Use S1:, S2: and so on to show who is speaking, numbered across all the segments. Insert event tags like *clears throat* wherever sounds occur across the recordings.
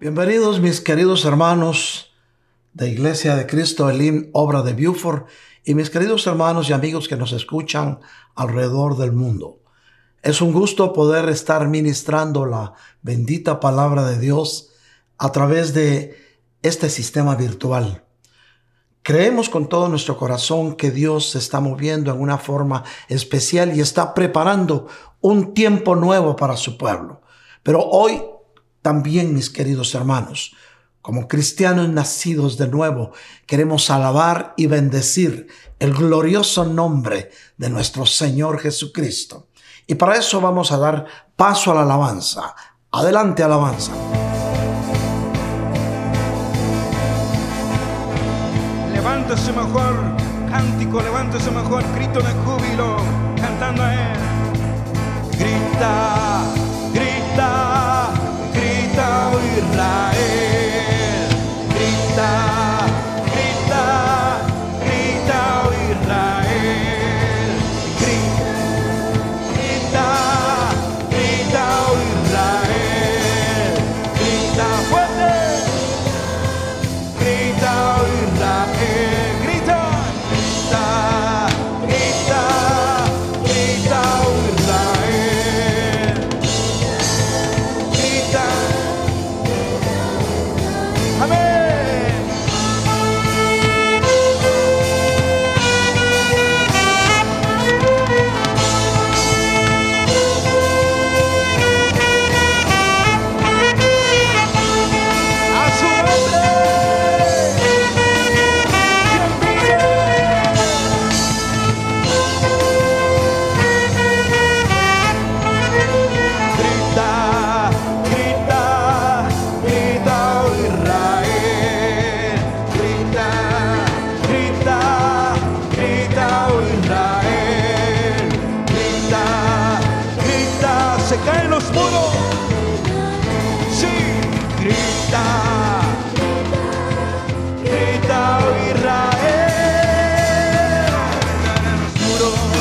S1: Bienvenidos mis queridos hermanos de Iglesia de Cristo Elim, obra de Buford, y mis queridos hermanos y amigos que nos escuchan alrededor del mundo. Es un gusto poder estar ministrando la bendita palabra de Dios a través de este sistema virtual. Creemos con todo nuestro corazón que Dios se está moviendo en una forma especial y está preparando un tiempo nuevo para su pueblo. Pero hoy también, mis queridos hermanos, como cristianos nacidos de nuevo, queremos alabar y bendecir el glorioso nombre de nuestro Señor Jesucristo. Y para eso vamos a dar paso a la alabanza. Adelante, alabanza.
S2: Levántese mejor cántico, levántese mejor grito de júbilo, cantando a Él. Grita, grita grita, oh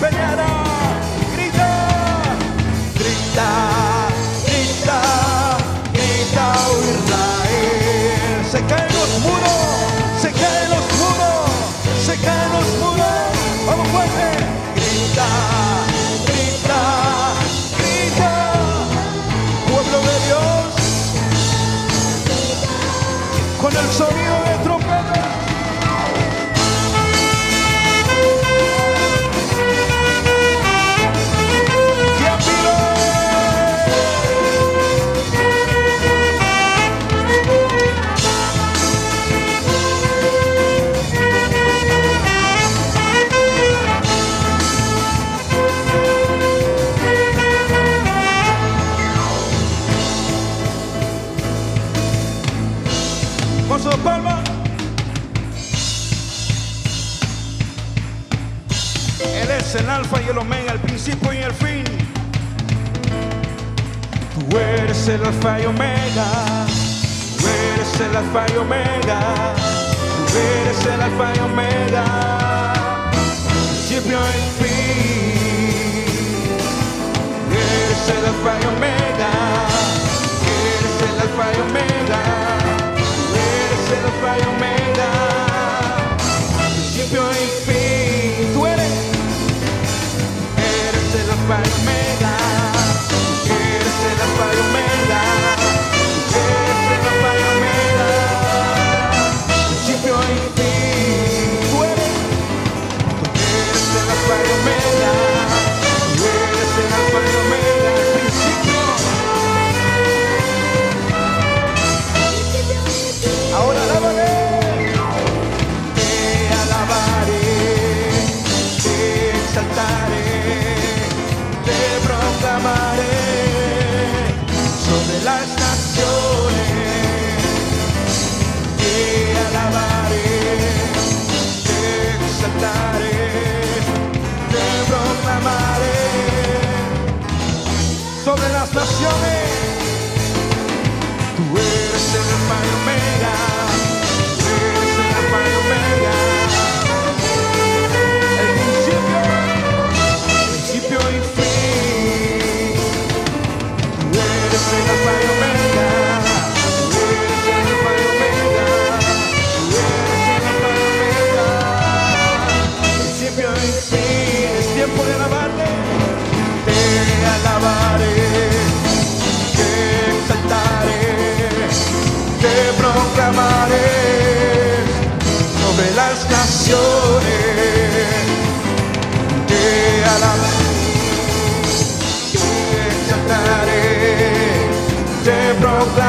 S2: peleará, grita, grita, grita, grita, Israel, se cae se caen los muros, se caen los muros. Vamos fuerte, grita, grita, grita, pueblo de Dios, con el sonido de trompeta. El omega, el principio y el fin. Tú eres el alfa y omega. Tú eres el alfa y omega. Tú eres el alfa y omega. Principio y fin. Tú eres el alfa y omega. Eres el alfa y omega el alfa y omega, principio y fin. El alfa y omega, las naciones. Tú eres el mayor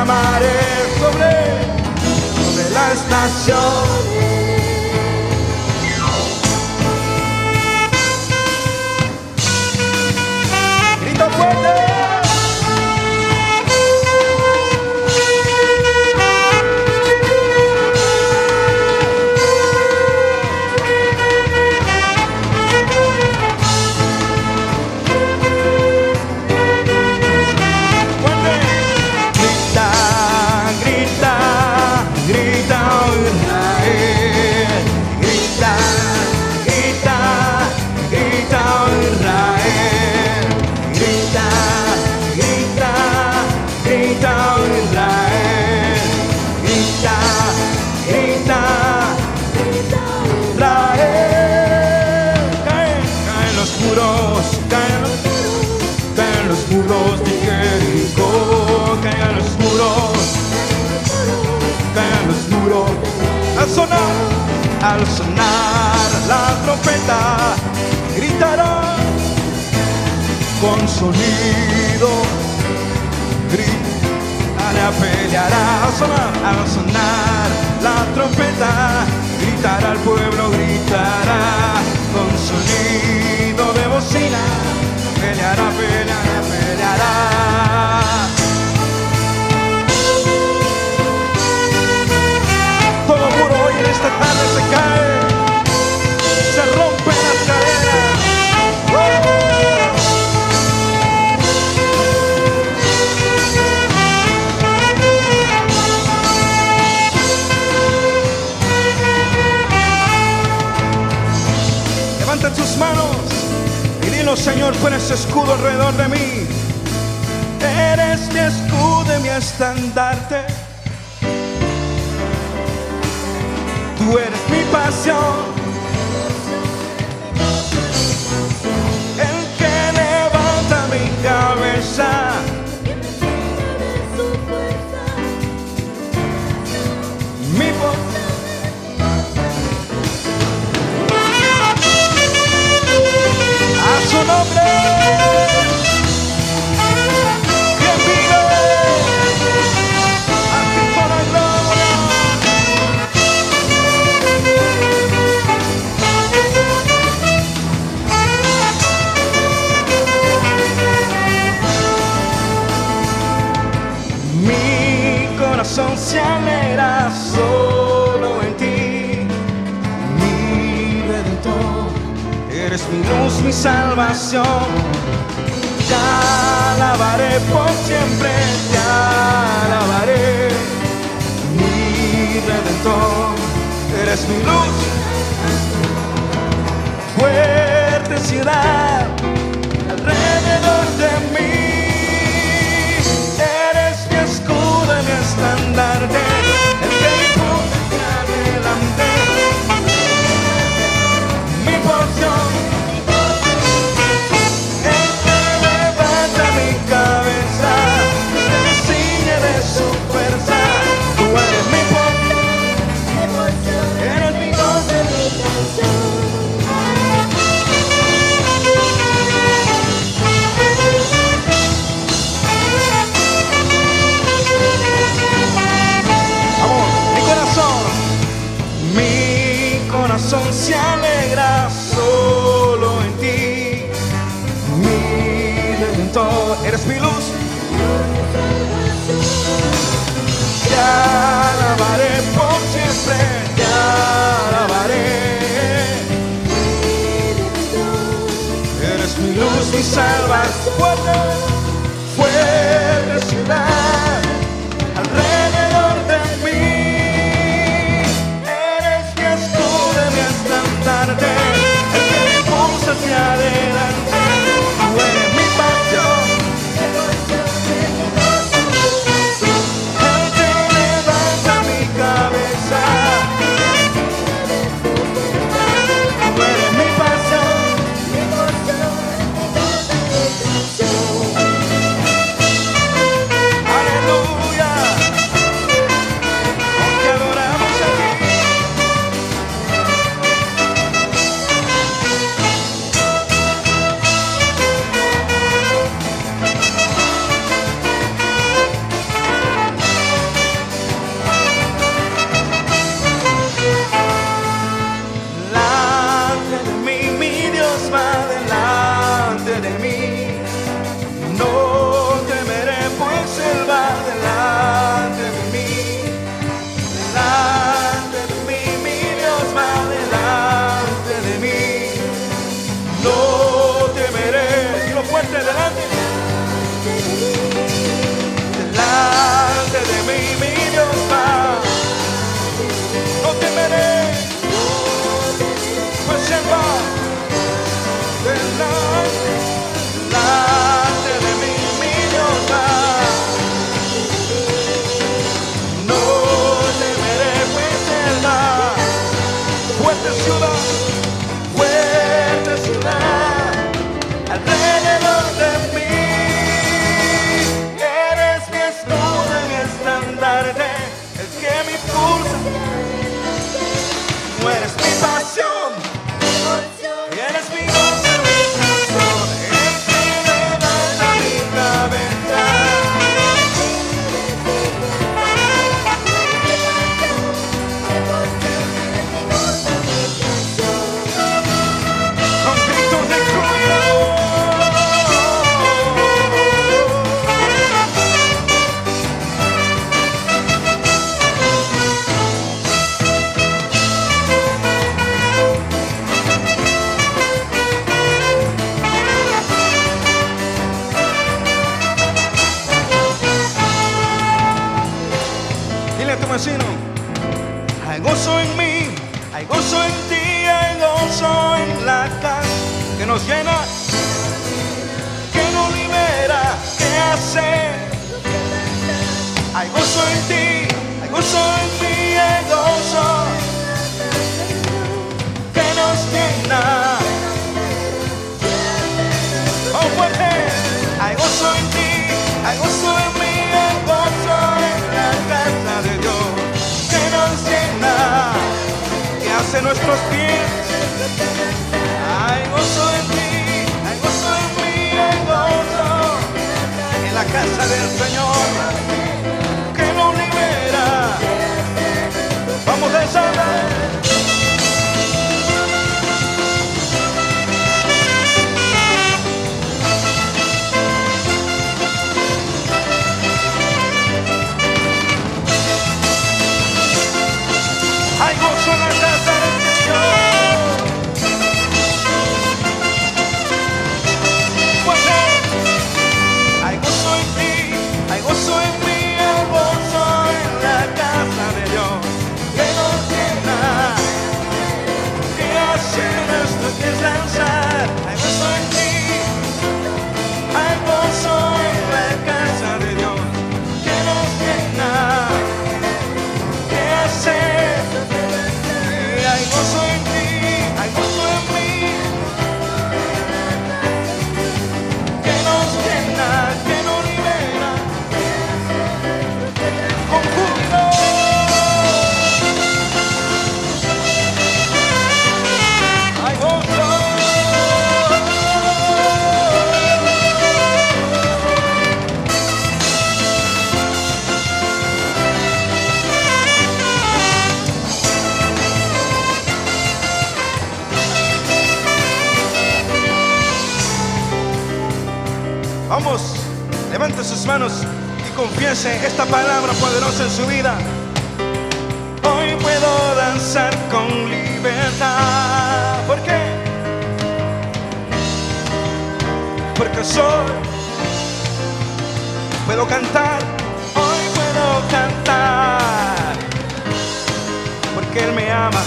S2: derramaré sobre, sobre las naciones. sonido. Gritará, peleará a sonar, a sonar la trompeta, gritará al pueblo, gritará con sonido de bocina, peleará, peleará, peleará. Señor, tú eres escudo alrededor de mí. Eres mi escudo y mi estandarte. Tú eres mi pasión. El que levanta mi cabeza. meu Mi salvación. Ya alabaré por siempre, ya alabaré. Mi redentor, eres mi luz. Fuerte ciudad alrededor de mí, eres mi escudo, y mi estandarte. fuerte, fuerte ciudad alrededor de mí. Eres que adelante. Y hay gozo esta palabra poderosa en su vida. Hoy puedo danzar con libertad. ¿Por qué? Porque soy. Puedo cantar. Hoy puedo cantar. Porque Él me ama.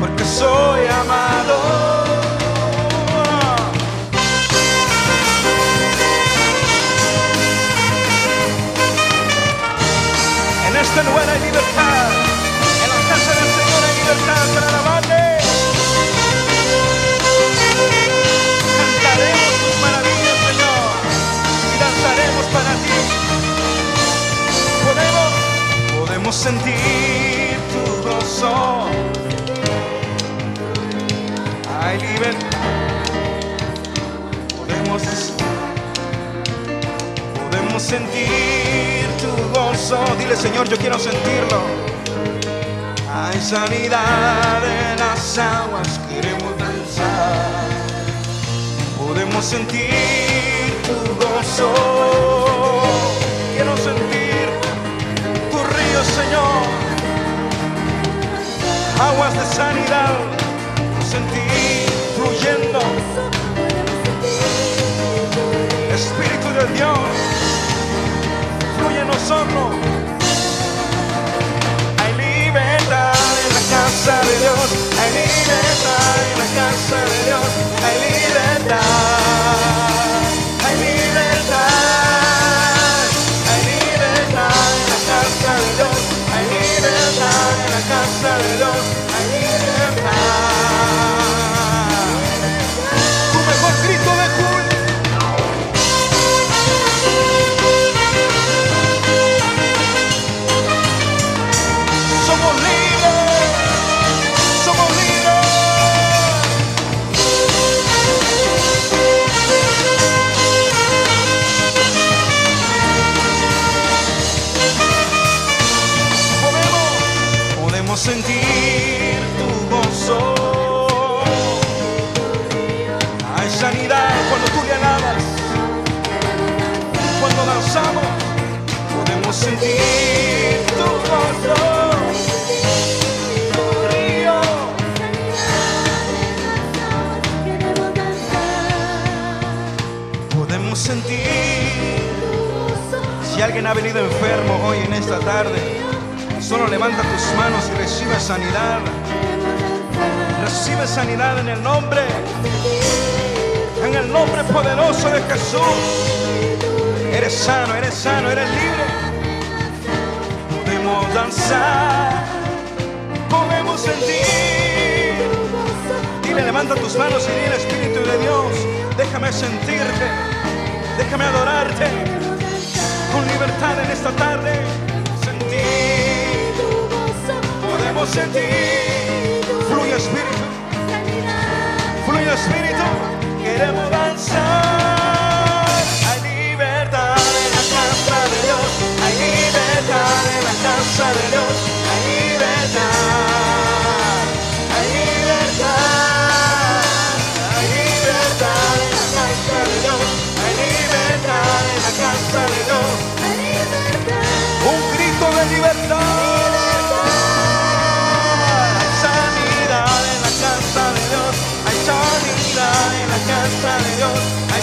S2: Porque soy amado. En la casa del Señor hay libertad para alabarle. Cantaremos tus maravillas, Señor, y danzaremos para ti. Podemos, podemos sentir tu gozo. Hay libertad. Podemos Podemos sentir tu gozo. Dile, Señor, yo quiero sentirlo. Hay sanidad en las aguas, queremos danzar. Podemos sentir tu gozo. Quiero sentir tu río, Señor. Aguas de sanidad, sentir fluyendo. Espíritu de Dios, Hay libertad en la casa de Dios, hay libertad en la casa de Dios, hay libertad, Ha venido enfermo hoy en esta tarde, solo levanta tus manos y recibe sanidad. Recibe sanidad en el nombre, en el nombre poderoso de Jesús. Eres sano, eres sano, eres libre. Podemos danzar, podemos sentir. Dile, levanta tus manos y dile, Espíritu de Dios, déjame sentirte, déjame adorarte libertad en esta tarde. Sentir, podemos sentir. Fluye Espíritu, fluye Espíritu, queremos danzar.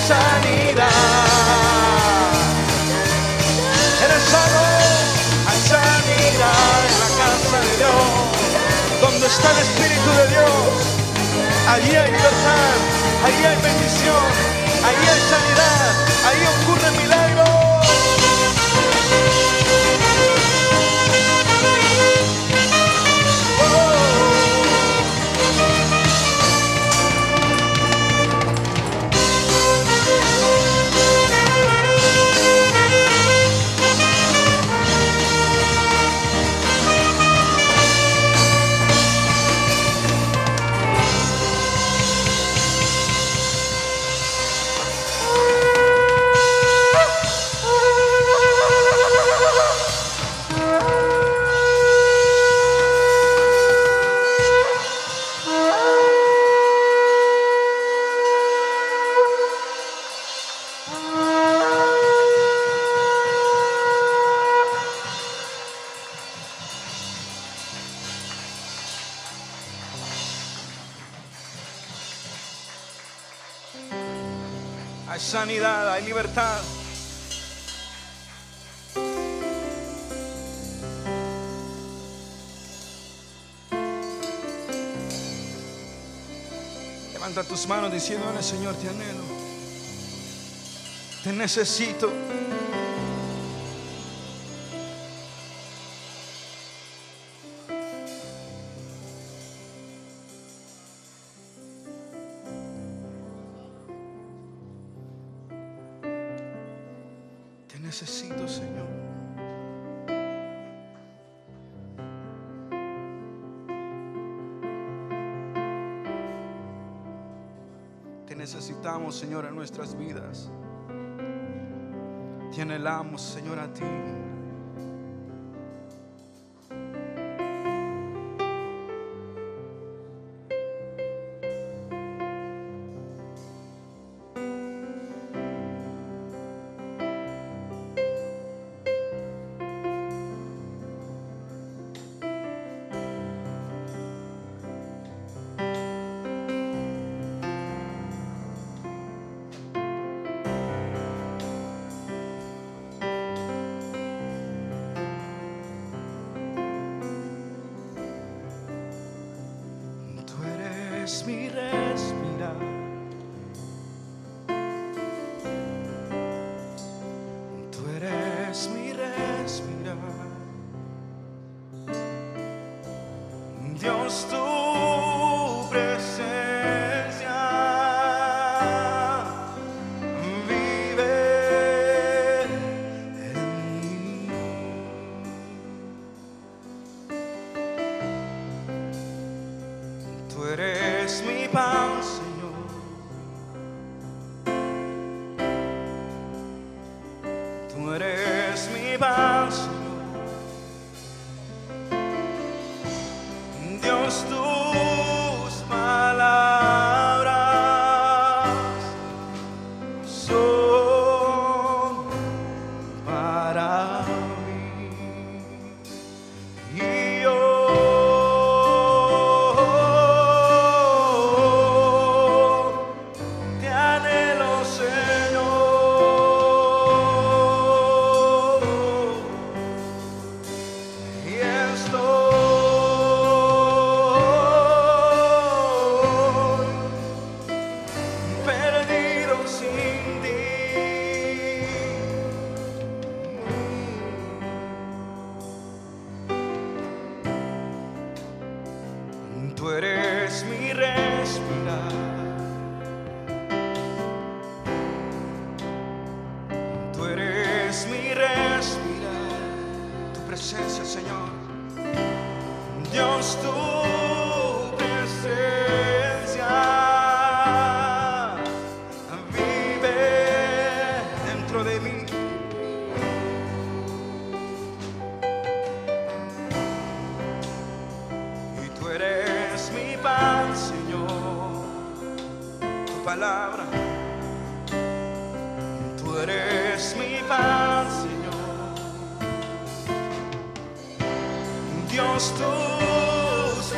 S2: Sanidad. Eres sano. Hay sanidad en la casa de Dios. Donde está el Espíritu de Dios. Allí hay libertad. Allí hay bendición. Allí hay sanidad. Ahí ocurre milagros. Diciéndole, Señor, te anhelo. Te necesito. Señor, en nuestras vidas. Te anhelamos, Señor, a ti. Mi respirar. Tú eres mi respirar. Dios, tu Dios, tus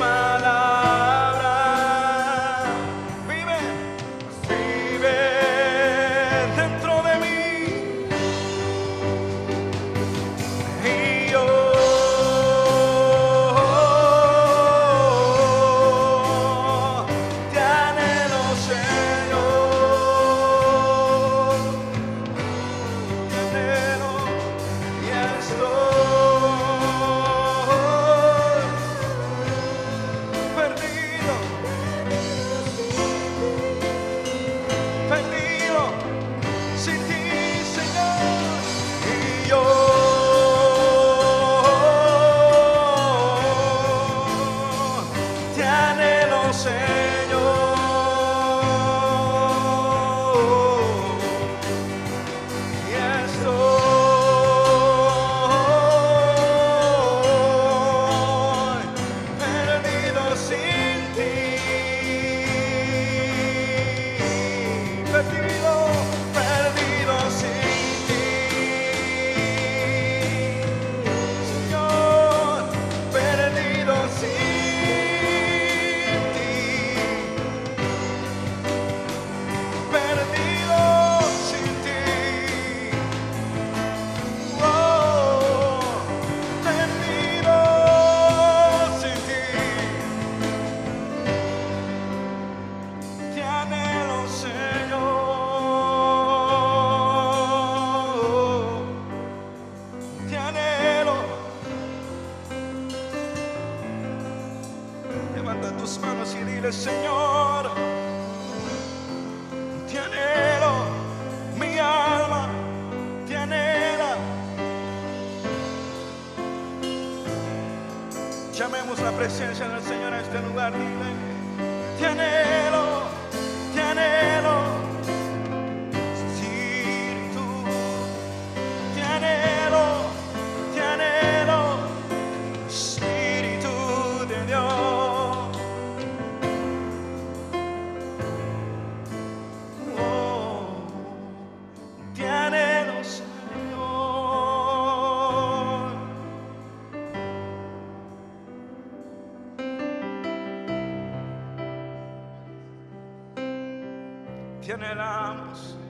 S2: anhelamos.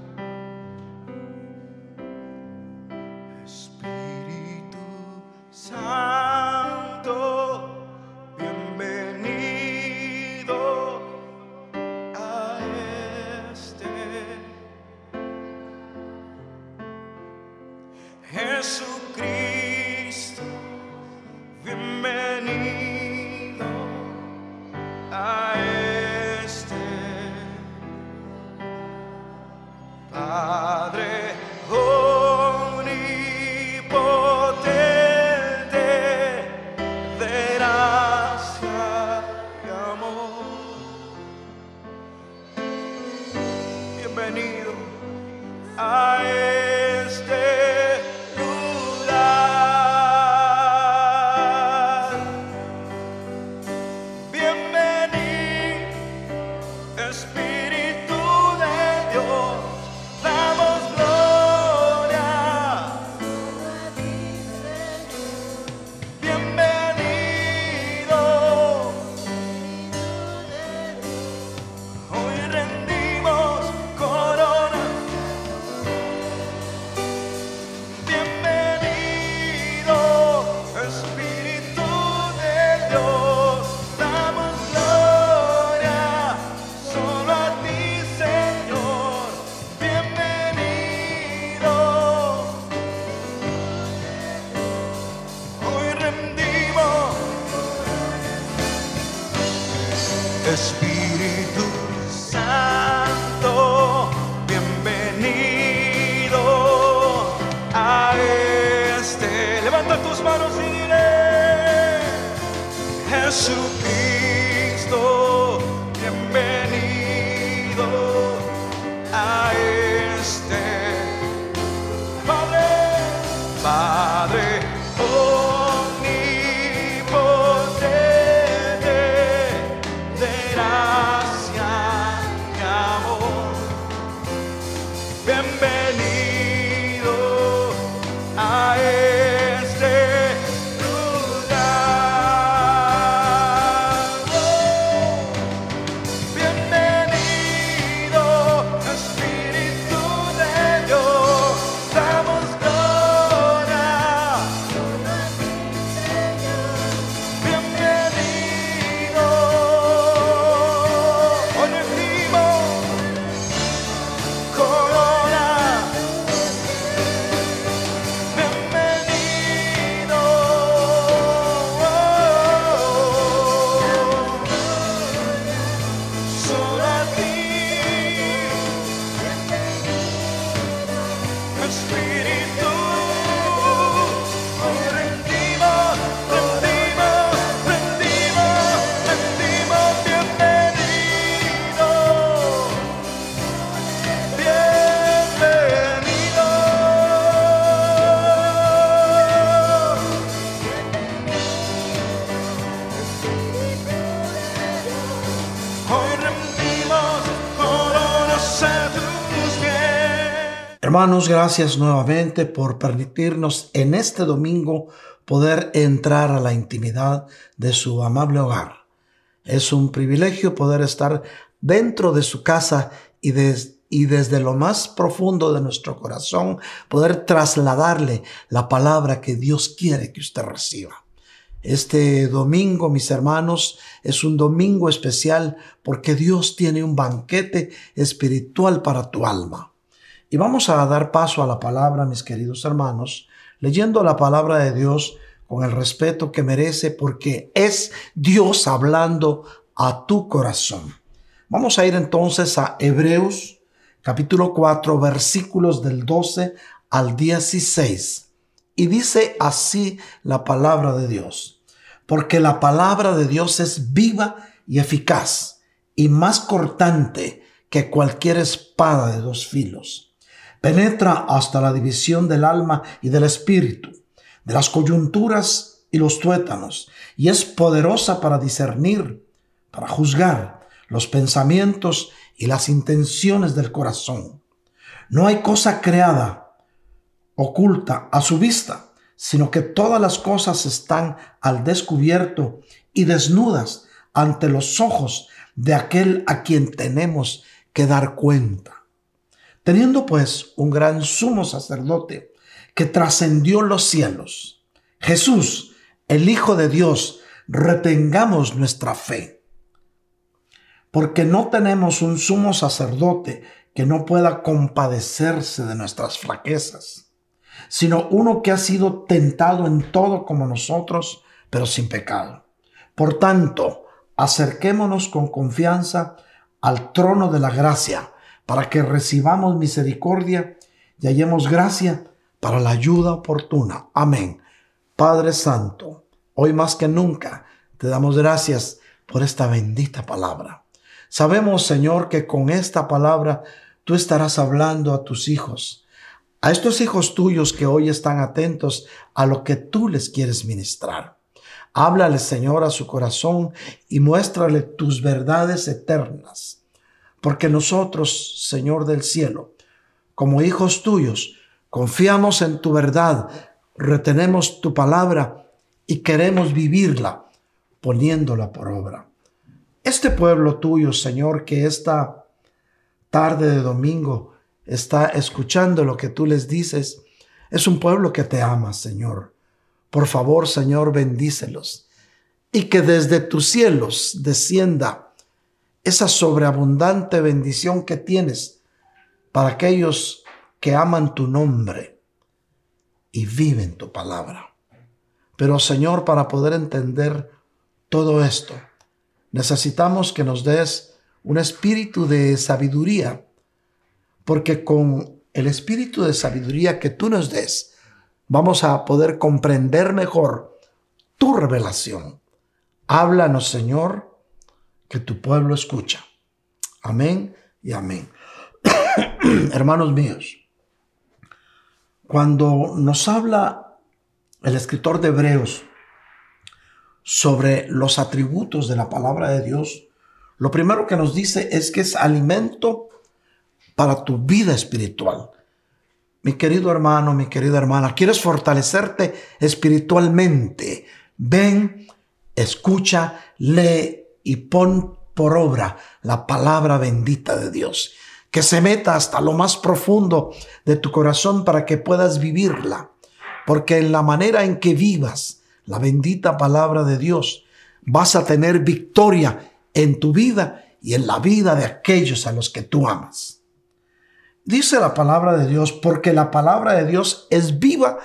S1: Hermanos, gracias nuevamente por permitirnos en este domingo poder entrar a la intimidad de su amable hogar. Es un privilegio poder estar dentro de su casa y, y desde lo más profundo de nuestro corazón poder trasladarle la palabra que Dios quiere que usted reciba. Este domingo, mis hermanos, es un domingo especial porque Dios tiene un banquete espiritual para tu alma. Y vamos a dar paso a la palabra, mis queridos hermanos, leyendo la palabra de Dios con el respeto que merece porque es Dios hablando a tu corazón. Vamos a ir entonces a Hebreos capítulo 4 versículos del 12 al 16. Y dice así la palabra de Dios. Porque la palabra de Dios es viva y eficaz y más cortante que cualquier espada de dos filos. Penetra hasta la división del alma y del espíritu, de las coyunturas y los tuétanos, y es poderosa para discernir, para juzgar los pensamientos y las intenciones del corazón. No hay cosa creada oculta a su vista, sino que todas las cosas están al descubierto y desnudas ante los ojos de aquel a quien tenemos que dar cuenta. Teniendo pues un gran sumo sacerdote que trascendió los cielos, Jesús, el Hijo de Dios, retengamos nuestra fe. Porque no tenemos un sumo sacerdote que no pueda compadecerse de nuestras flaquezas, sino uno que ha sido tentado en todo como nosotros, pero sin pecado. Por tanto, acerquémonos con confianza al trono de la gracia, para que recibamos misericordia y hallemos gracia para la ayuda oportuna. Amén. Padre Santo, hoy más que nunca te damos gracias por esta bendita palabra. Sabemos, Señor, que con esta palabra tú estarás hablando a tus hijos, a estos hijos tuyos que hoy están atentos a lo que tú les quieres ministrar. Háblale, Señor, a su corazón y muéstrale tus verdades eternas. Porque nosotros, Señor del cielo, como hijos tuyos, confiamos en tu verdad, retenemos tu palabra y queremos vivirla poniéndola por obra. Este pueblo tuyo, Señor, que esta tarde de domingo está escuchando lo que tú les dices, es un pueblo que te ama, Señor. Por favor, Señor, bendícelos y que desde tus cielos descienda esa sobreabundante bendición que tienes para aquellos que aman tu nombre y viven tu palabra. Pero Señor, para poder entender todo esto, necesitamos que nos des un espíritu de sabiduría, porque con el espíritu de sabiduría que tú nos des, vamos a poder comprender mejor tu revelación. Háblanos, Señor, que tu pueblo escucha. Amén y amén. *clears throat* Hermanos míos, cuando nos habla el escritor de Hebreos sobre los atributos de la palabra de Dios, lo primero que nos dice es que es alimento para tu vida espiritual. Mi querido hermano, mi querida hermana, ¿quieres fortalecerte espiritualmente? Ven, escucha, lee y pon por obra la palabra bendita de Dios. Que se meta hasta lo más profundo de tu corazón para que puedas vivirla. Porque en la manera en que vivas la bendita palabra de Dios, vas a tener victoria en tu vida y en la vida de aquellos a los que tú amas. Dice la palabra de Dios, porque la palabra de Dios es viva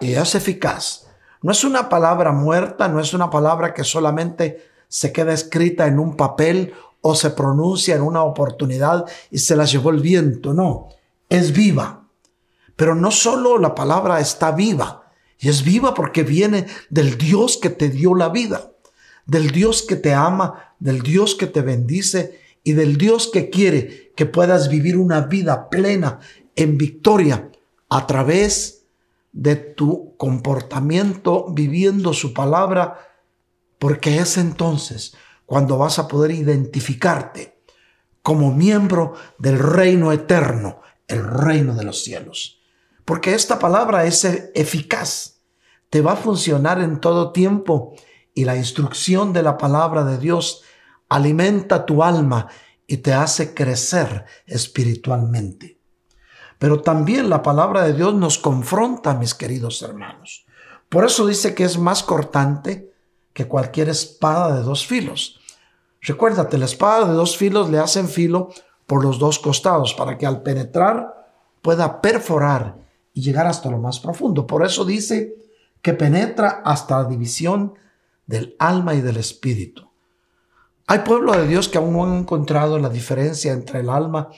S1: y es eficaz. No es una palabra muerta, no es una palabra que solamente se queda escrita en un papel o se pronuncia en una oportunidad y se la llevó el viento. No, es viva. Pero no solo la palabra está viva, y es viva porque viene del Dios que te dio la vida, del Dios que te ama, del Dios que te bendice y del Dios que quiere que puedas vivir una vida plena en victoria a través de tu comportamiento viviendo su palabra porque es entonces cuando vas a poder identificarte como miembro del reino eterno, el reino de los cielos. Porque esta palabra es eficaz, te va a funcionar en todo tiempo y la instrucción de la palabra de Dios alimenta tu alma y te hace crecer espiritualmente. Pero también la palabra de Dios nos confronta, mis queridos hermanos. Por eso dice que es más cortante que cualquier espada de dos filos. Recuérdate, la espada de dos filos le hacen filo por los dos costados para que al penetrar pueda perforar y llegar hasta lo más profundo. Por eso dice que penetra hasta la división del alma y del espíritu. Hay pueblo de Dios que aún no han encontrado la diferencia entre el alma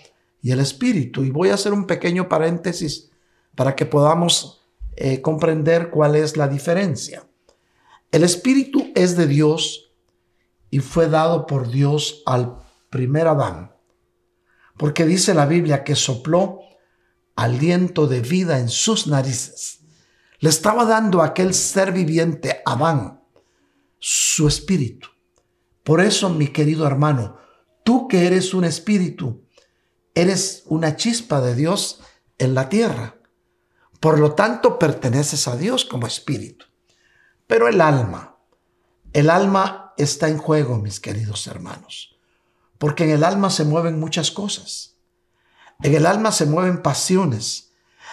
S1: y el espíritu. Y voy a hacer un pequeño paréntesis para que podamos eh, comprender cuál es la diferencia. El Espíritu es de Dios y fue dado por Dios al primer Adán, porque dice la Biblia que sopló aliento de vida en sus narices. Le estaba dando a aquel ser viviente, Adán, su espíritu. Por eso, mi querido hermano, tú que eres un espíritu, eres una chispa de Dios en la tierra. Por lo tanto, perteneces a Dios como espíritu. Pero el alma, el alma está en juego, mis queridos hermanos, porque en el alma se mueven muchas cosas. En el alma se mueven pasiones,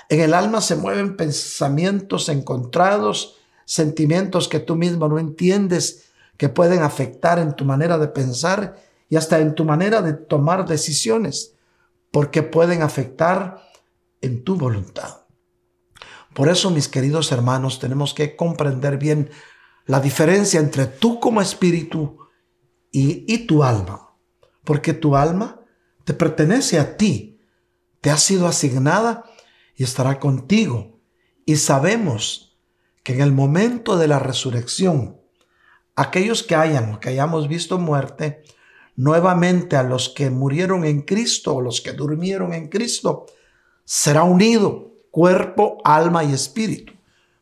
S1: en el alma se mueven pensamientos encontrados, sentimientos que tú mismo no entiendes, que pueden afectar en tu manera de pensar y hasta en tu manera de tomar decisiones, porque pueden afectar en tu voluntad. Por eso, mis queridos hermanos, tenemos que comprender bien la diferencia entre tú como espíritu y, tu alma. Porque tu alma te pertenece a ti, te ha sido asignada y estará contigo. Y sabemos que en el momento de la resurrección, aquellos que hayan que hayamos visto muerte, nuevamente a los que murieron en Cristo o los que durmieron en Cristo, será unido cuerpo, alma y espíritu,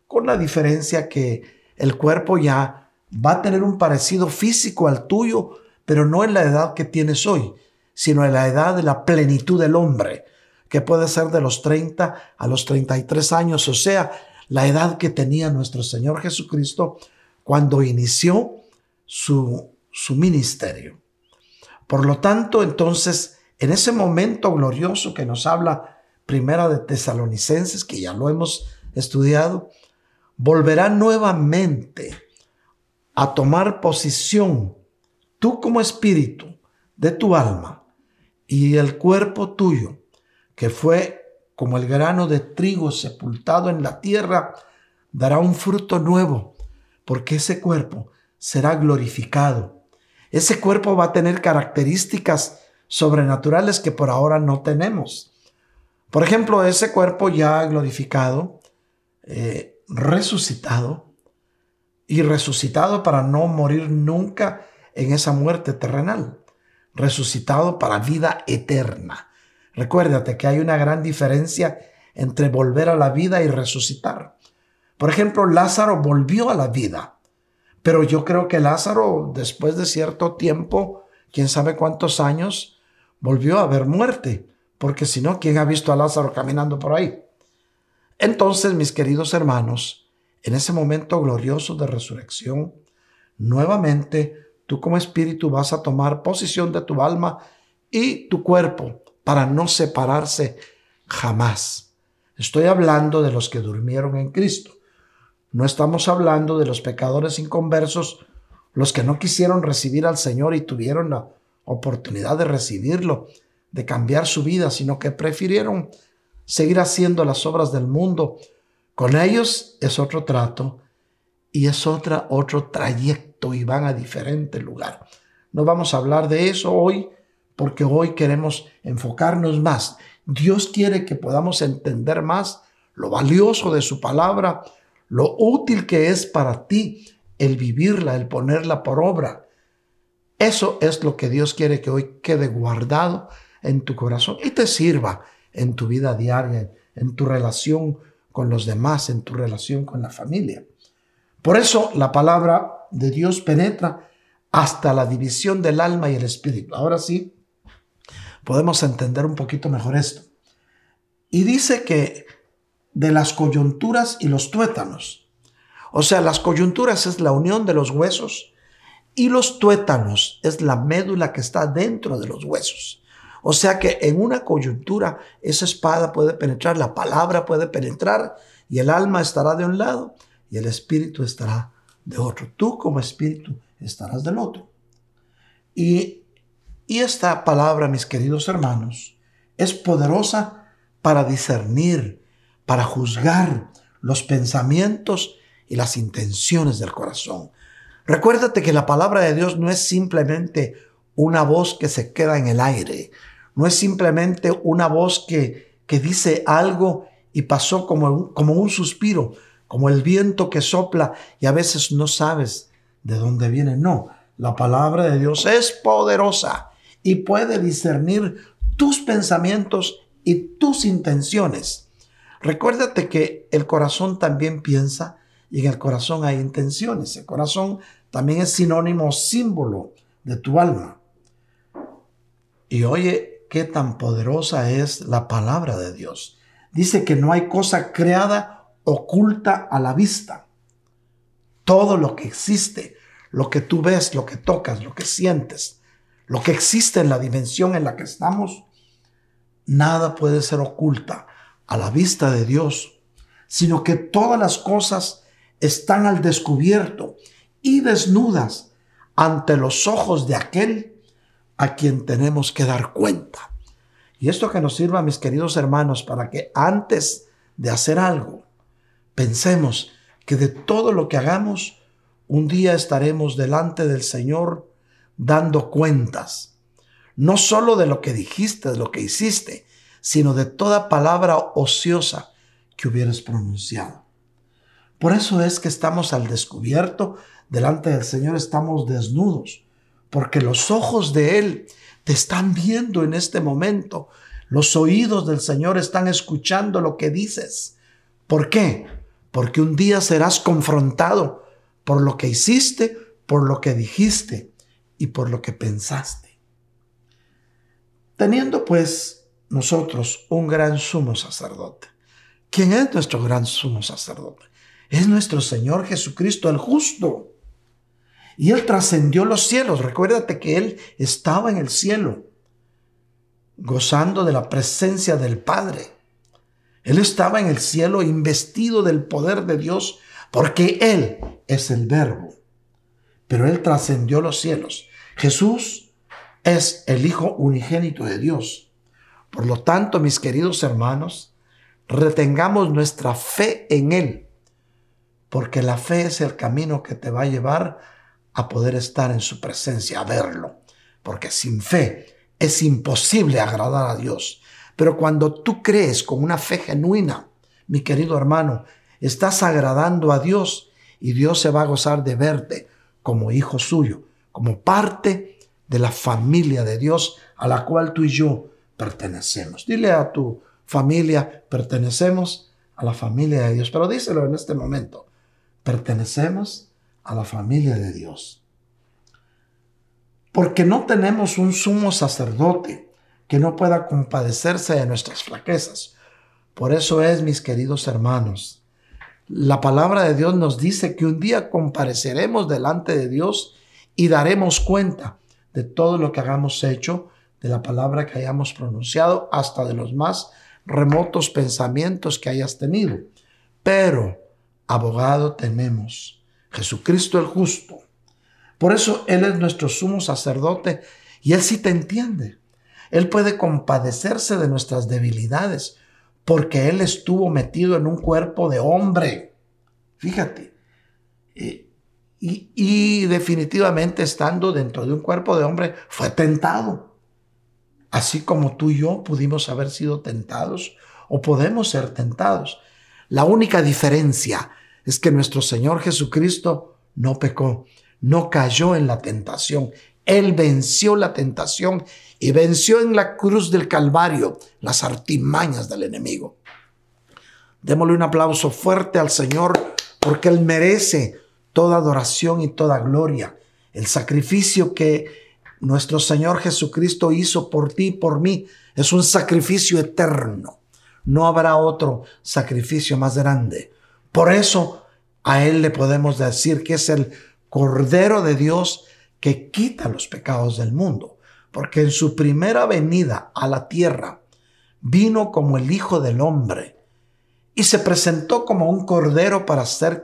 S1: con la diferencia que el cuerpo ya va a tener un parecido físico al tuyo, pero no en la edad que tienes hoy, sino en la edad de la plenitud del hombre, que puede ser de los 30 a los 33 años, o sea, la edad que tenía nuestro Señor Jesucristo cuando inició su, su ministerio. Por lo tanto, entonces, en ese momento glorioso que nos habla primera de Tesalonicenses, que ya lo hemos estudiado, volverá nuevamente a tomar posición tú como espíritu de tu alma y el cuerpo tuyo, que fue como el grano de trigo sepultado en la tierra, dará un fruto nuevo, porque ese cuerpo será glorificado. Ese cuerpo va a tener características sobrenaturales que por ahora no tenemos. Por ejemplo, ese cuerpo ya glorificado, eh, resucitado y resucitado para no morir nunca en esa muerte terrenal, resucitado para vida eterna. Recuérdate que hay una gran diferencia entre volver a la vida y resucitar. Por ejemplo, Lázaro volvió a la vida, pero yo creo que Lázaro, después de cierto tiempo, quién sabe cuántos años, volvió a ver muerte, porque si no, ¿quién ha visto a Lázaro caminando por ahí? Entonces, mis queridos hermanos, en ese momento glorioso de resurrección, nuevamente tú como espíritu vas a tomar posición de tu alma y tu cuerpo para no separarse jamás. Estoy hablando de los que durmieron en Cristo. No estamos hablando de los pecadores inconversos, los que no quisieron recibir al Señor y tuvieron la oportunidad de recibirlo, de cambiar su vida, sino que prefirieron seguir haciendo las obras del mundo. Con ellos es otro trato y es otra, otro trayecto y van a diferente lugar. No vamos a hablar de eso hoy porque hoy queremos enfocarnos más. Dios quiere que podamos entender más lo valioso de su palabra, lo útil que es para ti el vivirla, el ponerla por obra. Eso es lo que Dios quiere que hoy quede guardado en tu corazón y te sirva en tu vida diaria, en tu relación con los demás, en tu relación con la familia. Por eso la palabra de Dios penetra hasta la división del alma y el espíritu. Ahora sí, podemos entender un poquito mejor esto. Y dice que de las coyunturas y los tuétanos. O sea, las coyunturas es la unión de los huesos y los tuétanos es la médula que está dentro de los huesos. O sea que en una coyuntura esa espada puede penetrar, la palabra puede penetrar y el alma estará de un lado y el espíritu estará de otro. Tú como espíritu estarás del otro. Y, y esta palabra, mis queridos hermanos, es poderosa para discernir, para juzgar los pensamientos y las intenciones del corazón. Recuérdate que la palabra de Dios no es simplemente una voz que se queda en el aire, no es simplemente una voz que, que dice algo y pasó como, como un suspiro, como el viento que sopla y a veces no sabes de dónde viene. No, la palabra de Dios es poderosa y puede discernir tus pensamientos y tus intenciones. Recuérdate que el corazón también piensa y en el corazón hay intenciones. El corazón también es sinónimo, símbolo de tu alma. Y oye, qué tan poderosa es la palabra de Dios. Dice que no hay cosa creada oculta a la vista. Todo lo que existe, lo que tú ves, lo que tocas, lo que sientes, lo que existe en la dimensión en la que estamos, nada puede ser oculta a la vista de Dios, sino que todas las cosas están al descubierto y desnudas ante los ojos de aquel a quien tenemos que dar cuenta. Y esto que nos sirva, mis queridos hermanos, para que antes de hacer algo, pensemos que de todo lo que hagamos, un día estaremos delante del Señor dando cuentas, no solo de lo que dijiste, de lo que hiciste, sino de toda palabra ociosa que hubieras pronunciado. Por eso es que estamos al descubierto, delante del Señor estamos desnudos, porque los ojos de Él te están viendo en este momento. Los oídos del Señor están escuchando lo que dices. ¿Por qué? Porque un día serás confrontado por lo que hiciste, por lo que dijiste y por lo que pensaste. Teniendo pues nosotros un gran sumo sacerdote. ¿Quién es nuestro gran sumo sacerdote? Es nuestro Señor Jesucristo el justo y Él trascendió los cielos. Recuérdate que Él estaba en el cielo, gozando de la presencia del Padre. Él estaba en el cielo investido del poder de Dios porque Él es el verbo. Pero Él trascendió los cielos. Jesús es el Hijo unigénito de Dios. Por lo tanto, mis queridos hermanos, retengamos nuestra fe en Él, porque la fe es el camino que te va a llevar a poder estar en su presencia, a verlo. Porque sin fe es imposible agradar a Dios. Pero cuando tú crees con una fe genuina, mi querido hermano, estás agradando a Dios y Dios se va a gozar de verte como hijo suyo, como parte de la familia de Dios a la cual tú y yo pertenecemos. Dile a tu familia, pertenecemos a la familia de Dios, pero díselo en este momento, pertenecemos a la familia de Dios. Porque no tenemos un sumo sacerdote que no pueda compadecerse de nuestras flaquezas. Por eso es, mis queridos hermanos, la palabra de Dios nos dice que un día compareceremos delante de Dios y daremos cuenta de todo lo que hagamos hecho, de la palabra que hayamos pronunciado, hasta de los más remotos pensamientos que hayas tenido. Pero, abogado tenemos, Jesucristo el justo. Por eso Él es nuestro sumo sacerdote y Él sí te entiende. Él puede compadecerse de nuestras debilidades porque Él estuvo metido en un cuerpo de hombre. Fíjate. Y, y, definitivamente estando dentro de un cuerpo de hombre fue tentado. Así como tú y yo pudimos haber sido tentados o podemos ser tentados. La única diferencia es que nuestro Señor Jesucristo no pecó, no cayó en la tentación. Él venció la tentación y venció en la cruz del Calvario las artimañas del enemigo. Démosle un aplauso fuerte al Señor porque Él merece toda adoración y toda gloria. El sacrificio que nuestro Señor Jesucristo hizo por ti y por mí es un sacrificio eterno. No habrá otro sacrificio más grande. Por eso a Él le podemos decir que es el Cordero de Dios que quita los pecados del mundo. Porque en su primera venida a la tierra vino como el Hijo del Hombre y se presentó como un cordero para ser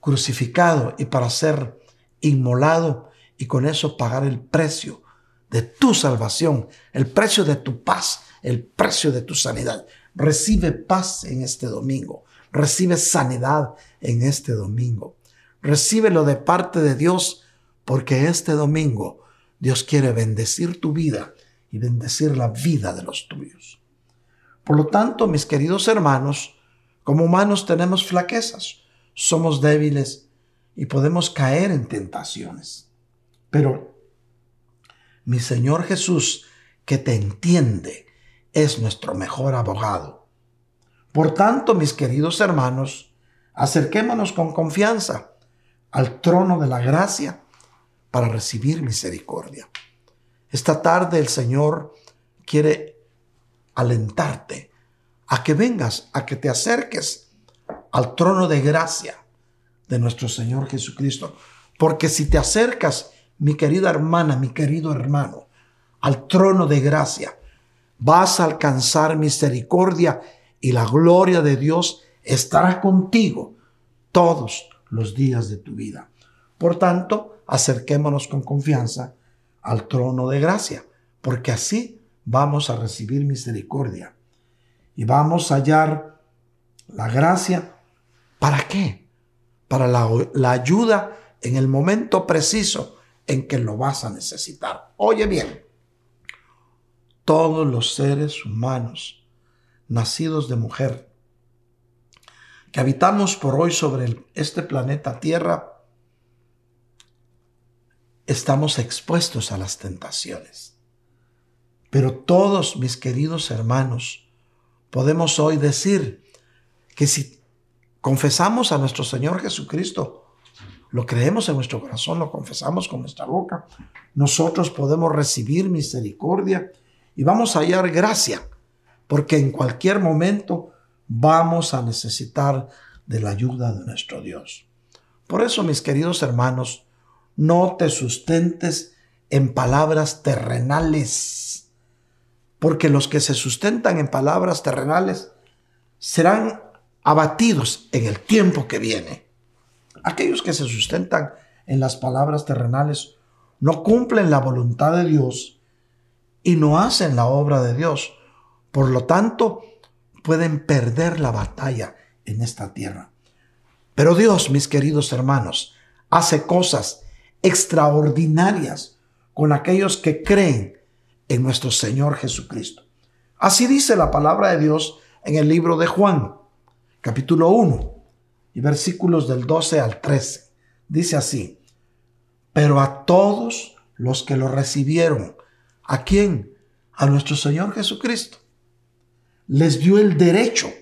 S1: crucificado y para ser inmolado y con eso pagar el precio de tu salvación, el precio de tu paz, el precio de tu sanidad. Recibe paz en este domingo, recibe sanidad en este domingo. Recíbelo de parte de Dios porque este domingo Dios quiere bendecir tu vida y bendecir la vida de los tuyos. Por lo tanto, mis queridos hermanos, como humanos tenemos flaquezas, somos débiles y podemos caer en tentaciones. Pero mi Señor Jesús, que te entiende, es nuestro mejor abogado. Por tanto, mis queridos hermanos, acerquémonos con confianza al trono de la gracia para recibir misericordia. Esta tarde el Señor quiere alentarte a que vengas, a que te acerques al trono de gracia de nuestro Señor Jesucristo. Porque si te acercas, mi querida hermana, mi querido hermano, al trono de gracia, vas a alcanzar misericordia y la gloria de Dios estará contigo todos los días de tu vida. Por tanto, acerquémonos con confianza al trono de gracia, porque así vamos a recibir misericordia y vamos a hallar la gracia. ¿Para qué? Para la, la ayuda en el momento preciso en que lo vas a necesitar. Oye bien, todos los seres humanos nacidos de mujer que habitamos por hoy sobre este planeta Tierra, estamos expuestos a las tentaciones. Pero todos mis queridos hermanos, podemos hoy decir que si confesamos a nuestro Señor Jesucristo, lo creemos en nuestro corazón, lo confesamos con nuestra boca, nosotros podemos recibir misericordia y vamos a hallar gracia, porque en cualquier momento vamos a necesitar de la ayuda de nuestro Dios. Por eso, mis queridos hermanos, no te sustentes en palabras terrenales, porque los que se sustentan en palabras terrenales serán abatidos en el tiempo que viene. Aquellos que se sustentan en las palabras terrenales no cumplen la voluntad de Dios y no hacen la obra de Dios. Por lo tanto, pueden perder la batalla en esta tierra. Pero Dios, mis queridos hermanos, hace cosas extraordinarias con aquellos que creen en nuestro Señor Jesucristo. Así dice la palabra de Dios en el libro de Juan, capítulo 1, y versículos del 12 al 13. Dice así, pero a todos los que lo recibieron, ¿a quién? A nuestro Señor Jesucristo. Les dio el derecho,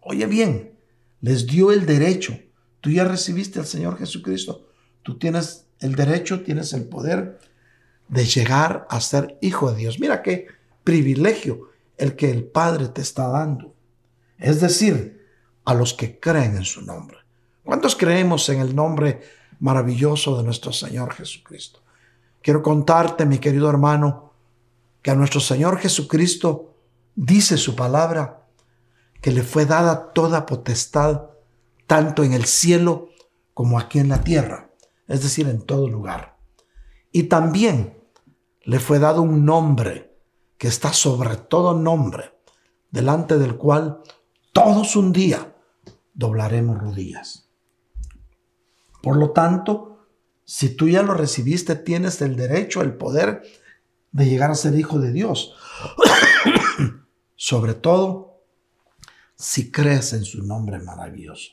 S1: oye bien, les dio el derecho. Tú ya recibiste al Señor Jesucristo, tú tienes el derecho, tienes el poder de llegar a ser hijo de Dios. Mira qué privilegio el que el Padre te está dando. Es decir, a los que creen en su nombre. ¿Cuántos creemos en el nombre maravilloso de nuestro Señor Jesucristo? Quiero contarte, mi querido hermano, que a nuestro Señor Jesucristo dice su palabra que le fue dada toda potestad, tanto en el cielo como aquí en la tierra, es decir, en todo lugar. Y también le fue dado un nombre que está sobre todo nombre, delante del cual todos un día doblaremos rodillas. Por lo tanto, si tú ya lo recibiste, tienes el derecho, el poder de llegar a ser hijo de Dios. Sobre todo, si crees en su nombre maravilloso.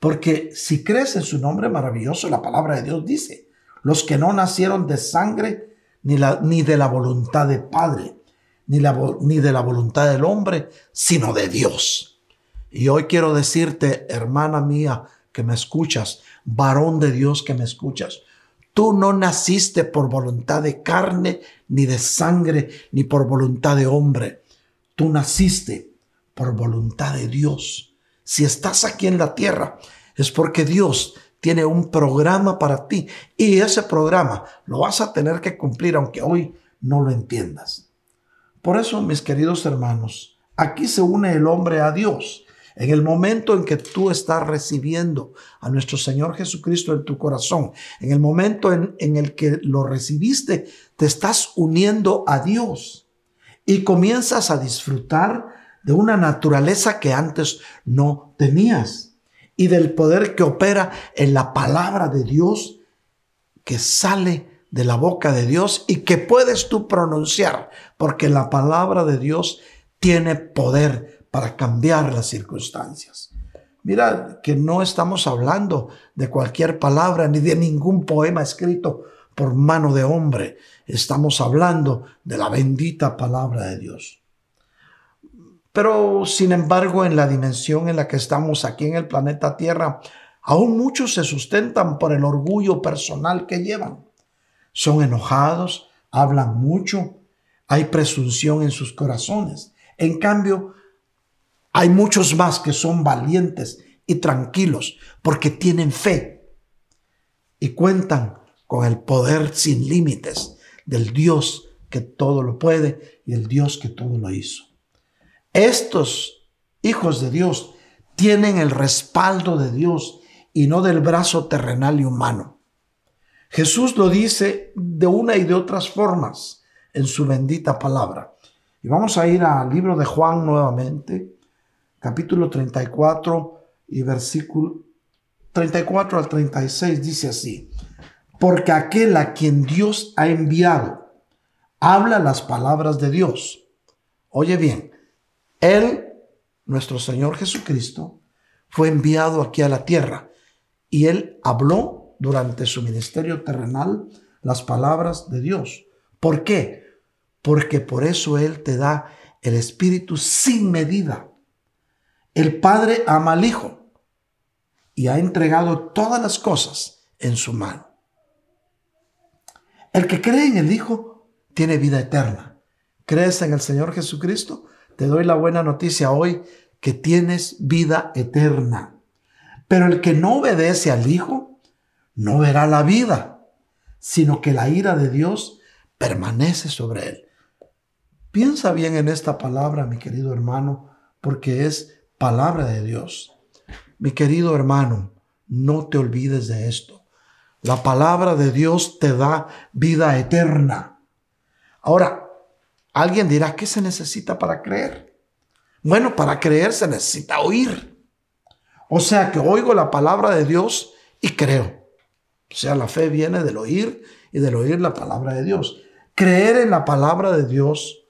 S1: Porque si crees en su nombre maravilloso, la palabra de Dios dice, los que no nacieron de sangre ni, la, ni de la voluntad de Padre, ni, la, ni de la voluntad del hombre, sino de Dios. Y hoy quiero decirte, hermana mía, que me escuchas, varón de Dios que me escuchas, tú no naciste por voluntad de carne, ni de sangre, ni por voluntad de hombre. Tú naciste por voluntad de Dios. Si estás aquí en la tierra, es porque Dios tiene un programa para ti y ese programa lo vas a tener que cumplir aunque hoy no lo entiendas. Por eso, mis queridos hermanos, aquí se une el hombre a Dios. En el momento en que tú estás recibiendo a nuestro Señor Jesucristo en tu corazón, en el momento en, en, el que lo recibiste, te estás uniendo a Dios y comienzas a disfrutar de una naturaleza que antes no tenías y del poder que opera en la palabra de Dios que sale de la boca de Dios y que puedes tú pronunciar, porque la palabra de Dios tiene poder para cambiar las circunstancias. Mira que no estamos hablando de cualquier palabra ni de ningún poema escrito por mano de hombre. Estamos hablando de la bendita palabra de Dios. Pero, sin embargo, en la dimensión en la que estamos aquí en el planeta Tierra, aún muchos se sustentan por el orgullo personal que llevan. Son enojados, hablan mucho, hay presunción en sus corazones. En cambio, hay muchos más que son valientes y tranquilos porque tienen fe y cuentan con el poder sin límites del Dios que todo lo puede y el Dios que todo lo hizo. Estos hijos de Dios tienen el respaldo de Dios y no del brazo terrenal y humano. Jesús lo dice de una y de otras formas en su bendita palabra. Y vamos a ir al libro de Juan nuevamente, capítulo 34 y versículo 34 al 36 dice así, porque aquel a quien Dios ha enviado habla las palabras de Dios. Oye bien, él, nuestro Señor Jesucristo, fue enviado aquí a la tierra y Él habló durante su ministerio terrenal las palabras de Dios. ¿Por qué? Porque por eso Él te da el Espíritu sin medida. El Padre ama al Hijo y ha entregado todas las cosas en su mano. El que cree en el Hijo tiene vida eterna. ¿Crees en el Señor Jesucristo? te doy la buena noticia hoy que tienes vida eterna. Pero el que no obedece al Hijo no verá la vida, sino que la ira de Dios permanece sobre él. Piensa bien en esta palabra, mi querido hermano, porque es palabra de Dios. Mi querido hermano, no te olvides de esto. La palabra de Dios te da vida eterna. Ahora, Alguien dirá, ¿qué se necesita para creer? Bueno, para creer se necesita oír. O sea que oigo la palabra de Dios y creo. O sea, la fe viene del oír y del oír la palabra de Dios. Creer en la palabra de Dios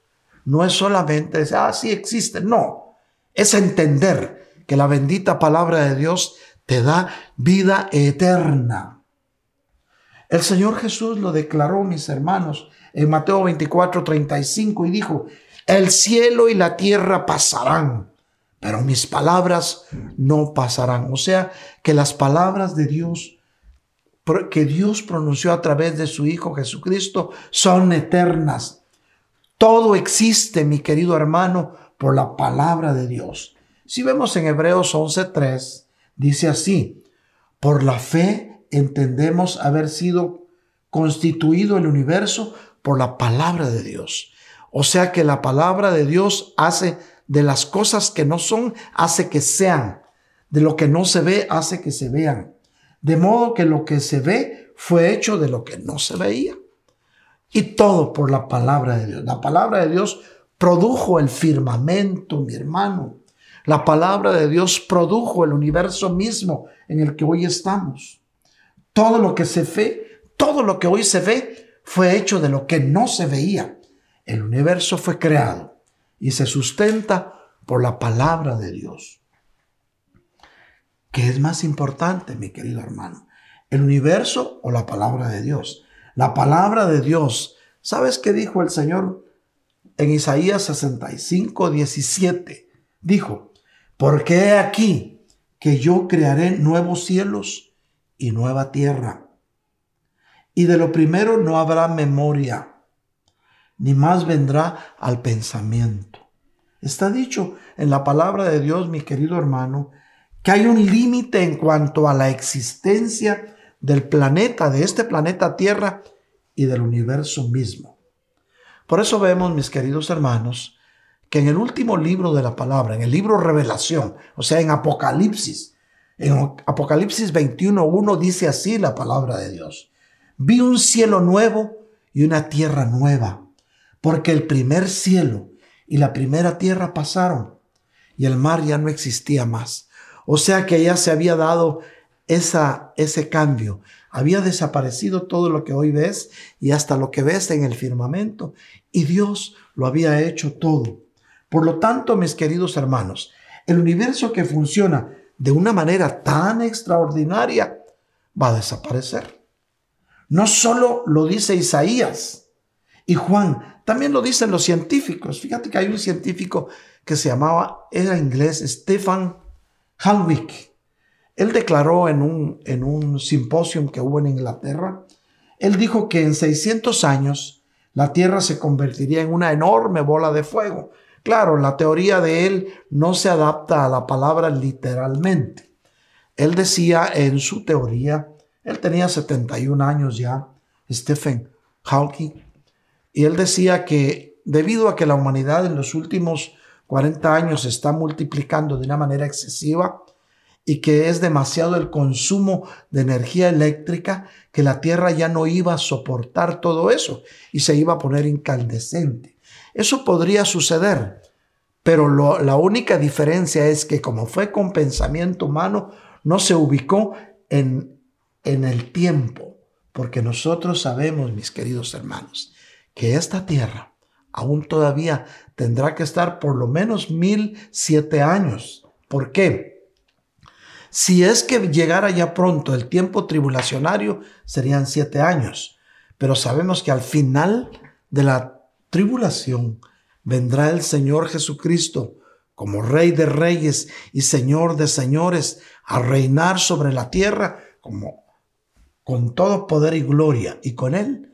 S1: no es solamente decir, ah, sí existe. No, es entender que la bendita palabra de Dios te da vida eterna. El Señor Jesús lo declaró, mis hermanos, en Mateo 24, 35 y dijo, el cielo y la tierra pasarán, pero mis palabras no pasarán. O sea, que las palabras de Dios que Dios pronunció a través de su Hijo Jesucristo son eternas. Todo existe, mi querido hermano, por la palabra de Dios. Si vemos en Hebreos 11:3, dice así, por la fe entendemos haber sido constituido el universo por la palabra de Dios. O sea que la palabra de Dios hace de las cosas que no son, hace que sean. De lo que no se ve, hace que se vean. De modo que lo que se ve fue hecho de lo que no se veía. Y todo por la palabra de Dios. La palabra de Dios produjo el firmamento, mi hermano. La palabra de Dios produjo el universo mismo en el que hoy estamos. Todo lo que se ve, todo lo que hoy se ve, fue hecho de lo que no se veía. El universo fue creado y se sustenta por la palabra de Dios. ¿Qué es más importante, mi querido hermano? ¿El universo o la palabra de Dios? La palabra de Dios. ¿Sabes qué dijo el Señor en Isaías 65, 17? Dijo, porque he aquí que yo crearé nuevos cielos y nueva tierra. Y de lo primero no habrá memoria, ni más vendrá al pensamiento. Está dicho en la palabra de Dios, mi querido hermano, que hay un límite en cuanto a la existencia del planeta, de este planeta Tierra y del universo mismo. Por eso vemos, mis queridos hermanos, que en el último libro de la palabra, en el libro Revelación, o sea, en Apocalipsis, en Apocalipsis 21.1 dice así la palabra de Dios. Vi un cielo nuevo y una tierra nueva, porque el primer cielo y la primera tierra pasaron y el mar ya no existía más. O sea que ya se había dado esa, ese cambio. Había desaparecido todo lo que hoy ves y hasta lo que ves en el firmamento. Y Dios lo había hecho todo. Por lo tanto, mis queridos hermanos, el universo que funciona de una manera tan extraordinaria va a desaparecer. No solo lo dice Isaías y Juan, también lo dicen los científicos. Fíjate que hay un científico que se llamaba, era inglés, Stefan Halwick. Él declaró en un, en un simposio que hubo en Inglaterra, él dijo que en 600 años la Tierra se convertiría en una enorme bola de fuego. Claro, la teoría de él no se adapta a la palabra literalmente. Él decía en su teoría, él tenía 71 años ya, Stephen Hawking, y él decía que debido a que la humanidad en los últimos 40 años se está multiplicando de una manera excesiva y que es demasiado el consumo de energía eléctrica que la Tierra ya no iba a soportar todo eso y se iba a poner incandescente. Eso podría suceder, pero la única diferencia es que como fue con pensamiento humano, no se ubicó en, en el tiempo, porque nosotros sabemos, mis queridos hermanos, que esta Tierra aún todavía tendrá que estar por lo menos mil siete años. ¿Por qué? Si es que llegara ya pronto el tiempo tribulacionario, serían siete años. Pero sabemos que al final de la tribulación vendrá el Señor Jesucristo como Rey de Reyes y Señor de Señores a reinar sobre la tierra como con todo poder y gloria. Y con Él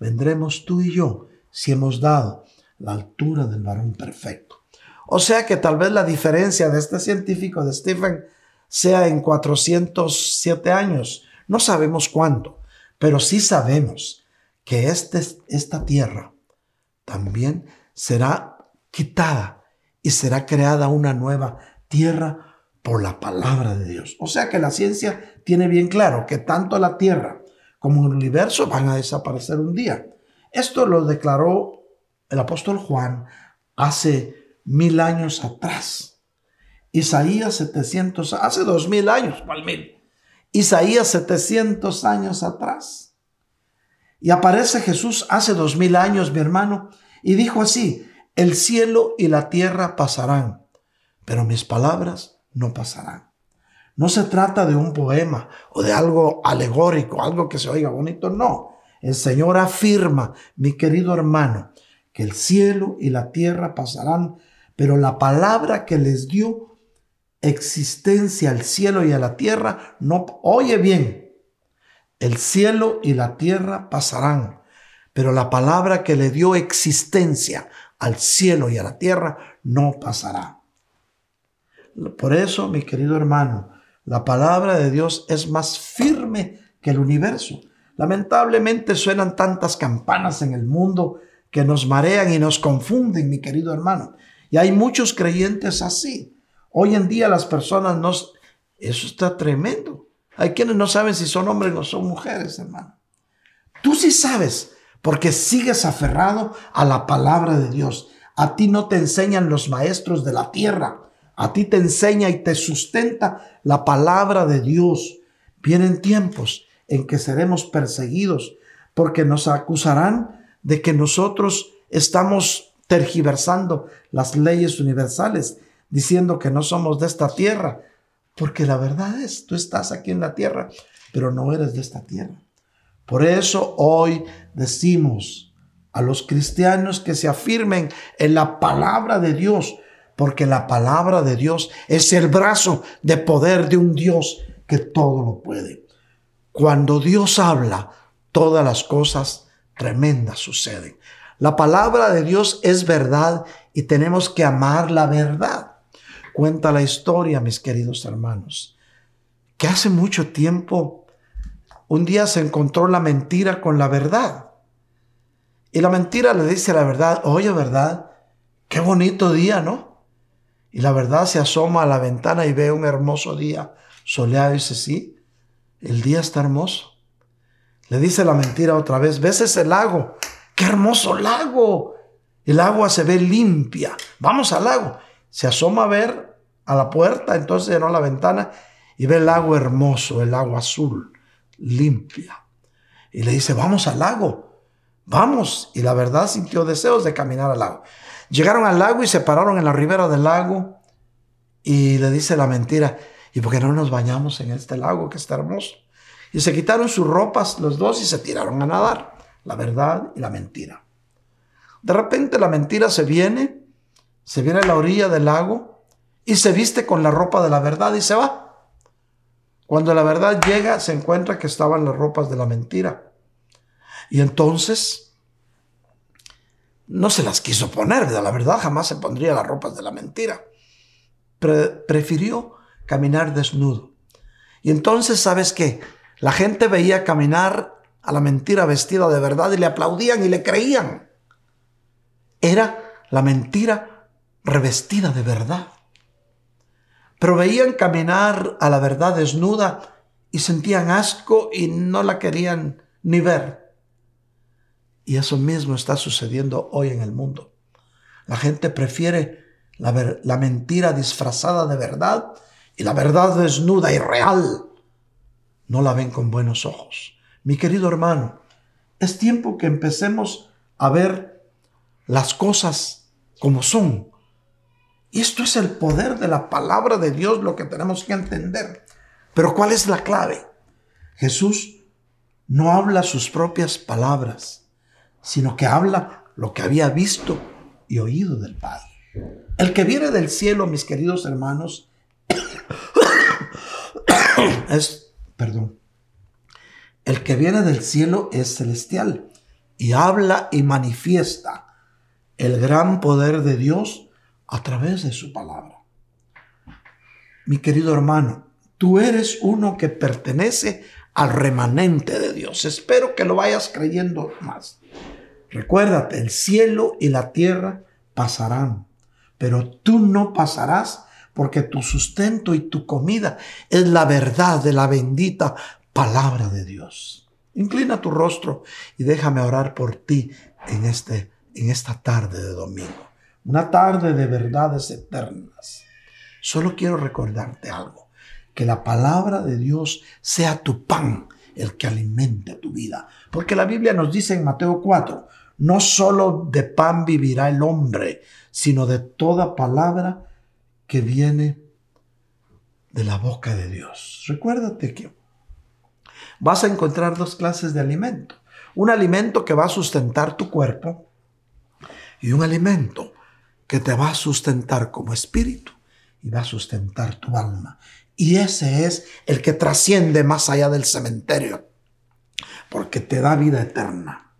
S1: vendremos tú y yo si hemos dado la altura del varón perfecto. O sea que tal vez la diferencia de este científico de Stephen sea en 407 años. No sabemos cuánto, pero sí sabemos que este, esta tierra también será quitada y será creada una nueva tierra por la palabra de Dios. O sea que la ciencia tiene bien claro que tanto la tierra como el universo van a desaparecer un día. Esto lo declaró el apóstol Juan hace mil años atrás. Isaías 700, hace dos mil años, mil? Isaías 700 años atrás. Y aparece Jesús hace dos mil años, mi hermano, y dijo así, el cielo y la tierra pasarán, pero mis palabras no pasarán. No se trata de un poema o de algo alegórico, algo que se oiga bonito, no. El Señor afirma, mi querido hermano, que el cielo y la tierra pasarán, pero la palabra que les dio existencia al cielo y a la tierra, no, oye bien, el cielo y la tierra pasarán, pero la palabra que le dio existencia al cielo y a la tierra no pasará. Por eso, mi querido hermano, la palabra de Dios es más firme que el universo. Lamentablemente suenan tantas campanas en el mundo que nos marean y nos confunden, mi querido hermano. Y hay muchos creyentes así. Hoy en día las personas no... Eso está tremendo. Hay quienes no saben si son hombres o son mujeres, hermano. Tú sí sabes, porque sigues aferrado a la palabra de Dios. A ti no te enseñan los maestros de la tierra. A ti te enseña y te sustenta la palabra de Dios. Vienen tiempos en que seremos perseguidos porque nos acusarán de que nosotros estamos tergiversando las leyes universales, diciendo que no somos de esta tierra, porque la verdad es, tú estás aquí en la tierra, pero no eres de esta tierra. Por eso hoy decimos a los cristianos que se afirmen en la palabra de Dios, porque la palabra de Dios es el brazo de poder de un Dios que todo lo puede. Cuando Dios habla, todas las cosas tremendas suceden. La palabra de Dios es verdad y tenemos que amar la verdad. Cuenta la historia, mis queridos hermanos, que hace mucho tiempo un día se encontró la mentira con la verdad. Y la mentira le dice a la verdad, oye, verdad, qué bonito día, ¿no? Y la verdad se asoma a la ventana y ve un hermoso día soleado y dice, sí, el día está hermoso. Le dice la mentira otra vez, ¿ves ese lago? ¡Qué hermoso lago! El agua se ve limpia. Vamos al lago. Se asoma a ver a la puerta, entonces a la ventana y ve el lago hermoso, el agua azul, limpia. Y le dice, vamos al lago, vamos. Y la verdad sintió deseos de caminar al lago. Llegaron al lago y se pararon en la ribera del lago y le dice la mentira, ¿y por qué no nos bañamos en este lago que está hermoso? Y se quitaron sus ropas los dos y se tiraron a nadar, la verdad y la mentira. De repente la mentira se viene, se viene a la orilla del lago y se viste con la ropa de la verdad y se va. Cuando la verdad llega, se encuentra que estaban las ropas de la mentira. Y entonces no se las quiso poner, la verdad jamás se pondría las ropas de la mentira. prefirió caminar desnudo. Y entonces, ¿sabes qué? La gente veía caminar a la mentira vestida de verdad y le aplaudían y le creían. Era la mentira revestida de verdad. Pero veían caminar a la verdad desnuda y sentían asco y no la querían ni ver. Y eso mismo está sucediendo hoy en el mundo. La gente prefiere la, la, mentira disfrazada de verdad y la verdad desnuda y real. No la ven con buenos ojos. Mi querido hermano, es tiempo que empecemos a ver las cosas como son. Y esto es el poder de la palabra de Dios lo que tenemos que entender. Pero ¿cuál es la clave? Jesús no habla sus propias palabras sino que habla lo que había visto y oído del Padre. El que viene del cielo, mis queridos hermanos, *coughs* es, perdón, el que viene del cielo es celestial y habla y manifiesta el gran poder de Dios a través de su palabra. Mi querido hermano, tú eres uno que pertenece al remanente de Dios. Espero que lo vayas creyendo más. Recuérdate, el cielo y la tierra pasarán, pero tú no pasarás porque tu sustento y tu comida es la verdad de la bendita palabra de Dios. Inclina tu rostro y déjame orar por ti en, este, en esta tarde de domingo. Una tarde de verdades eternas. Solo quiero recordarte algo, que la palabra de Dios sea tu pan, el que alimente tu vida. Porque la Biblia nos dice en Mateo 4, no solo de pan vivirá el hombre, sino de toda palabra que viene de la boca de Dios. Recuérdate que vas a encontrar dos clases de alimento. Un alimento que va a sustentar tu cuerpo y un alimento que te va a sustentar como espíritu y va a sustentar tu alma. Y ese es el que trasciende más allá del cementerio, porque te da vida eterna.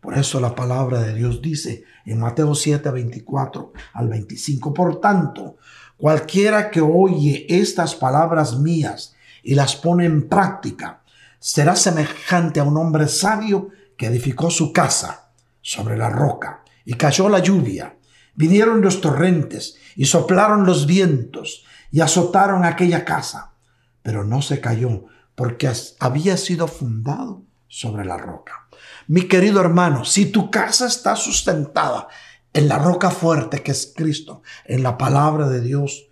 S1: Por eso la palabra de Dios dice en Mateo 7, 24 al 25, por tanto, cualquiera que oye estas palabras mías y las pone en práctica, será semejante a un hombre sabio que edificó su casa sobre la roca y cayó la lluvia. Vinieron los torrentes y soplaron los vientos y azotaron aquella casa, pero no se cayó porque había sido fundado sobre la roca. Mi querido hermano, si tu casa está sustentada en la roca fuerte que es Cristo, en la palabra de Dios,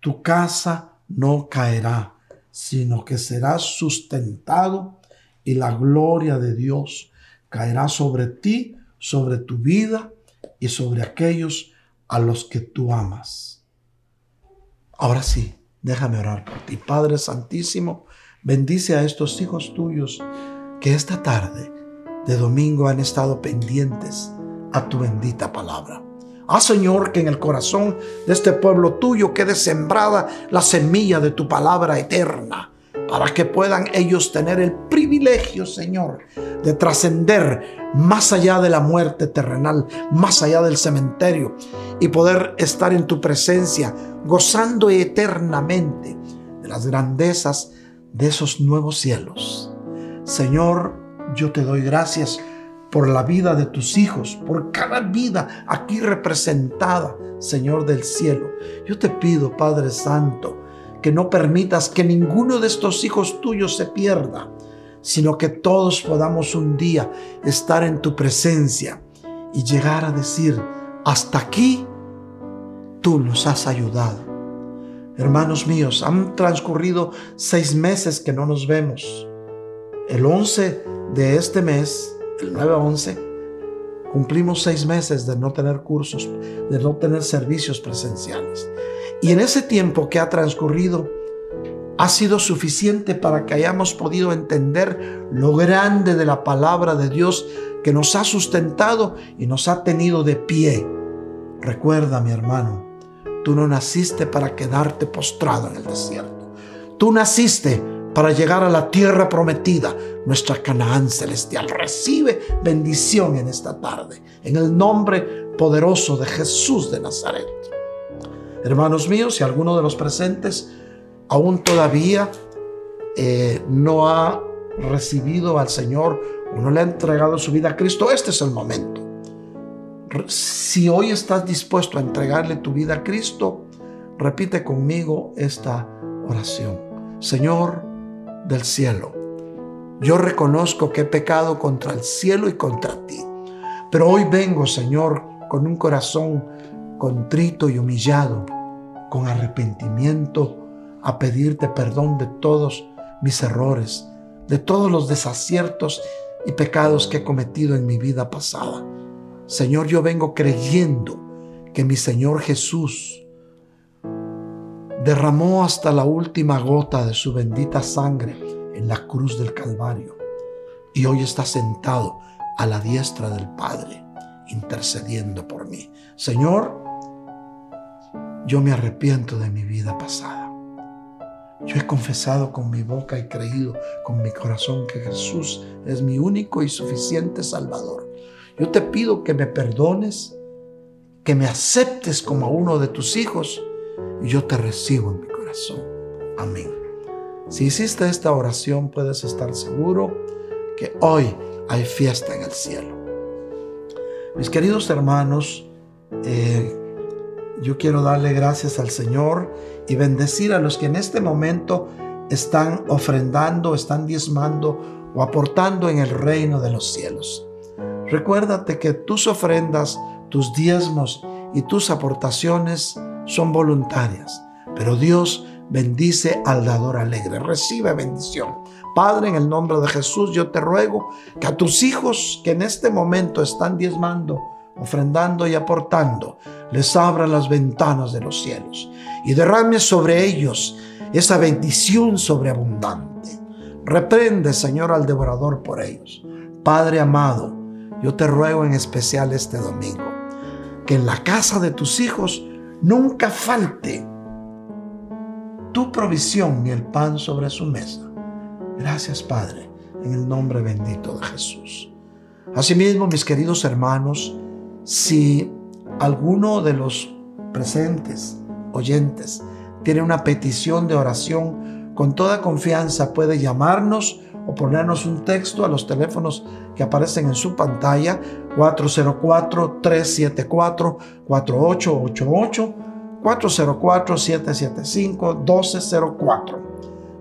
S1: tu casa no caerá, sino que será sustentado y la gloria de Dios caerá sobre ti, sobre tu vida y sobre aquellos a los que tú amas. Ahora sí, déjame orar por ti. Padre Santísimo, bendice a estos hijos tuyos que esta tarde de domingo han estado pendientes a tu bendita palabra. Ah, Señor, que en el corazón de este pueblo tuyo quede sembrada la semilla de tu palabra eterna, para que puedan ellos tener el privilegio, Señor, de trascender más allá de la muerte terrenal, más allá del cementerio, y poder estar en tu presencia, gozando eternamente de las grandezas de esos nuevos cielos. Señor, yo te doy gracias por la vida de tus hijos, por cada vida aquí representada, Señor del cielo. Yo te pido, Padre Santo, que no permitas que ninguno de estos hijos tuyos se pierda, sino que todos podamos un día estar en tu presencia y llegar a decir, hasta aquí tú nos has ayudado. Hermanos míos, han transcurrido seis meses que no nos vemos. El 11 de este mes, el 9 a 11, cumplimos seis meses de no tener cursos, de no tener servicios presenciales. Y en ese tiempo que ha transcurrido, ha sido suficiente para que hayamos podido entender lo grande de la palabra de Dios que nos ha sustentado y nos ha tenido de pie. Recuerda, mi hermano, tú no naciste para quedarte postrado en el desierto. Tú naciste para llegar a la tierra prometida, nuestra Canaán celestial. Recibe bendición en esta tarde, en el nombre poderoso de Jesús de Nazaret. Hermanos míos, si alguno de los presentes aún todavía eh, no ha recibido al Señor o no le ha entregado su vida a Cristo, este es el momento. Si hoy estás dispuesto a entregarle tu vida a Cristo, repite conmigo esta oración. Señor del cielo, yo reconozco que he pecado contra el cielo y contra ti, pero hoy vengo, Señor, con un corazón contrito y humillado, con arrepentimiento, a pedirte perdón de todos mis errores, de todos los desaciertos y pecados que he cometido en mi vida pasada. Señor, yo vengo creyendo que mi Señor Jesús derramó hasta la última gota de su bendita sangre en la cruz del Calvario y hoy está sentado a la diestra del Padre intercediendo por mí. Señor, yo me arrepiento de mi vida pasada. Yo he confesado con mi boca y creído con mi corazón que Jesús es mi único y suficiente Salvador. Yo te pido que me perdones, que me aceptes como uno de tus hijos y yo te recibo en mi corazón. Amén. Si hiciste esta oración puedes estar seguro que hoy hay fiesta en el cielo. Mis queridos hermanos, eh, yo quiero darle gracias al Señor y bendecir a los que en este momento están ofrendando, están diezmando o aportando en el reino de los cielos. Recuérdate que tus ofrendas, tus diezmos y tus aportaciones son voluntarias, pero Dios bendice al dador alegre. Recibe bendición. Padre, en el nombre de Jesús, yo te ruego que a tus hijos que en este momento están diezmando, ofrendando y aportando, les abra las ventanas de los cielos y derrame sobre ellos esa bendición sobreabundante. Reprende, Señor, al devorador por ellos. Padre amado, yo te ruego en especial este domingo que en la casa de tus hijos nunca falte tu provisión y el pan sobre su mesa. Gracias, Padre, en el nombre bendito de Jesús. Asimismo, mis queridos hermanos, si alguno de los presentes, oyentes, tiene una petición de oración, con toda confianza puede llamarnos o ponernos un texto a los teléfonos que aparecen en su pantalla 404-374-4888, 404-775-1204.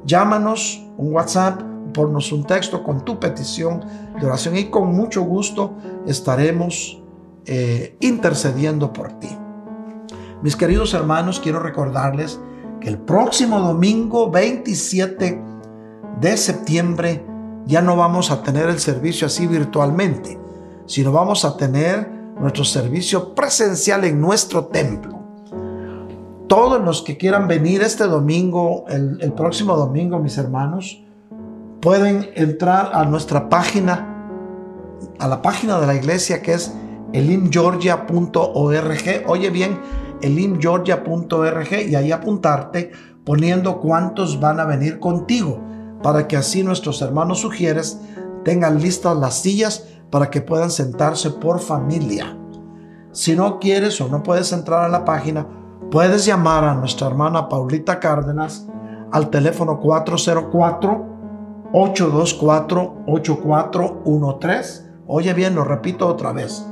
S1: Llámanos, un WhatsApp, ponnos un texto con tu petición de oración y con mucho gusto estaremos eh, intercediendo por ti. Mis queridos hermanos, quiero recordarles que el próximo domingo 27 de septiembre ya no vamos a tener el servicio así virtualmente, sino vamos a tener nuestro servicio presencial en nuestro templo. Todos los que quieran venir este domingo, el, el próximo domingo, mis hermanos, pueden entrar a nuestra página, a la página de la iglesia que es elimgeorgia.org. Oye bien, elimgeorgia.org y ahí apuntarte poniendo cuántos van a venir contigo para que así nuestros hermanos sugieres tengan listas las sillas para que puedan sentarse por familia. Si no quieres o no puedes entrar a la página, puedes llamar a nuestra hermana Paulita Cárdenas al teléfono 404-824-8413. Oye bien, lo repito otra vez.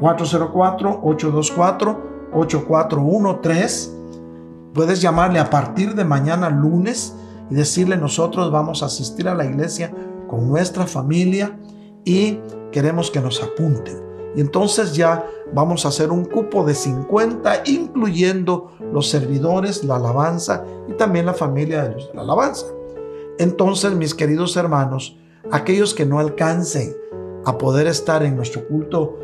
S1: 404-824-8413. Puedes llamarle a partir de mañana lunes y decirle nosotros vamos a asistir a la iglesia con nuestra familia y queremos que nos apunten. Y entonces ya vamos a hacer un cupo de 50, incluyendo los servidores, la alabanza y también la familia de los de la alabanza. Entonces, mis queridos hermanos, aquellos que no alcancen a poder estar en nuestro culto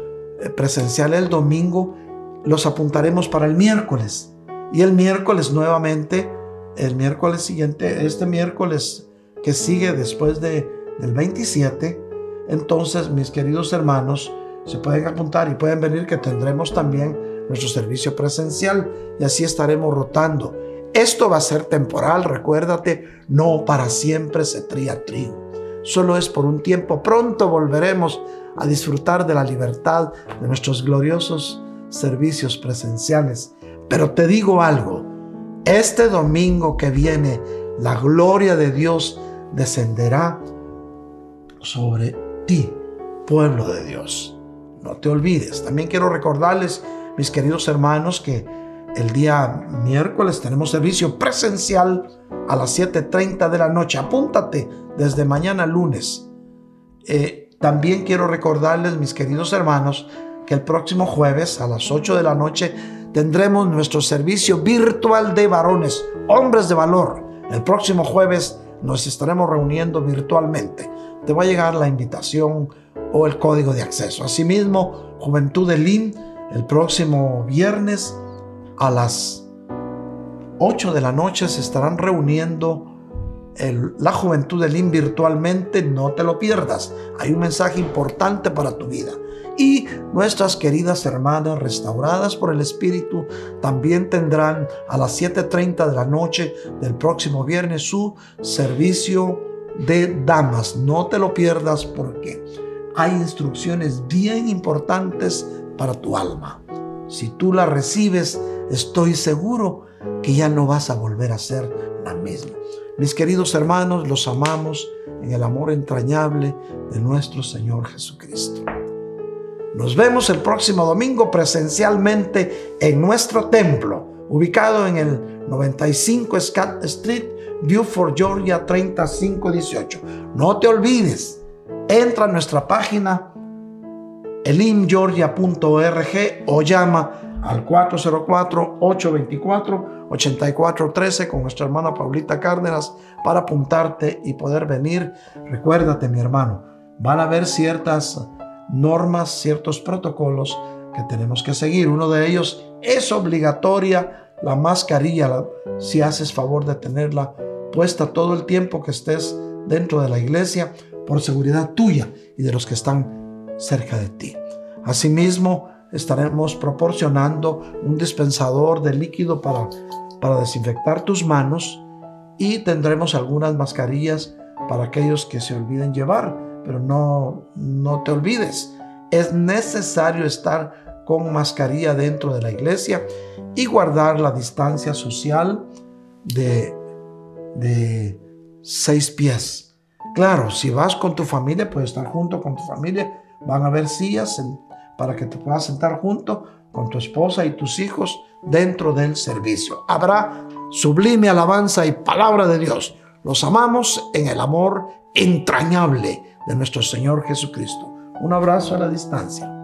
S1: presencial el domingo, los apuntaremos para el miércoles. Y el miércoles nuevamente el miércoles siguiente, este miércoles que sigue después de, del 27, entonces mis queridos hermanos se pueden apuntar y pueden venir que tendremos también nuestro servicio presencial y así estaremos rotando. Esto va a ser temporal, recuérdate, no para siempre se tría trigo. Solo es por un tiempo. Pronto volveremos a disfrutar de la libertad de nuestros gloriosos servicios presenciales. Pero te digo algo, este domingo que viene, la gloria de Dios descenderá sobre ti, pueblo de Dios. No te olvides. También quiero recordarles, mis queridos hermanos, que el día miércoles tenemos servicio presencial a las 7.30 de la noche. Apúntate desde mañana lunes. Eh, también quiero recordarles, mis queridos hermanos, que el próximo jueves a las 8 de la noche tendremos nuestro servicio virtual de varones, hombres de valor. El próximo jueves nos estaremos reuniendo virtualmente. Te va a llegar la invitación o el código de acceso. Asimismo, Juventud de LIN, el próximo viernes a las 8 de la noche se estarán reuniendo la Juventud de LIN virtualmente. No te lo pierdas. Hay un mensaje importante para tu vida y nuestras queridas hermanas restauradas por el Espíritu también tendrán a las 7.30 de la noche del próximo viernes su servicio de damas. No te lo pierdas porque hay instrucciones bien importantes para tu alma. Si tú las recibes, estoy seguro que ya no vas a volver a ser la misma. Mis queridos hermanos, los amamos en el amor entrañable de nuestro Señor Jesucristo. Nos vemos el próximo domingo presencialmente en nuestro templo, ubicado en el 95 Scott Street, Beaufort, Georgia 3518. No te olvides, entra a nuestra página elimgeorgia.org o llama al 404-824-8413 con nuestra hermana Paulita Cárdenas para apuntarte y poder venir. Recuérdate, mi hermano, van a haber ciertas normas, ciertos protocolos que tenemos que seguir. Uno de ellos es obligatoria la mascarilla, si haces favor de tenerla puesta todo el tiempo que estés dentro de la iglesia por seguridad tuya y de los que están cerca de ti. Asimismo, estaremos proporcionando un dispensador de líquido para, para desinfectar tus manos y tendremos algunas mascarillas para aquellos que se olviden llevar, pero no, no te olvides. Es necesario estar con mascarilla dentro de la iglesia y guardar la distancia social de, de seis pies. Claro, si vas con tu familia, puedes estar junto con tu familia. Van a haber sillas para que te puedas sentar junto con tu esposa y tus hijos dentro del servicio. Habrá sublime alabanza y palabra de Dios. Los amamos en el amor entrañable de nuestro Señor Jesucristo. Un abrazo a la distancia.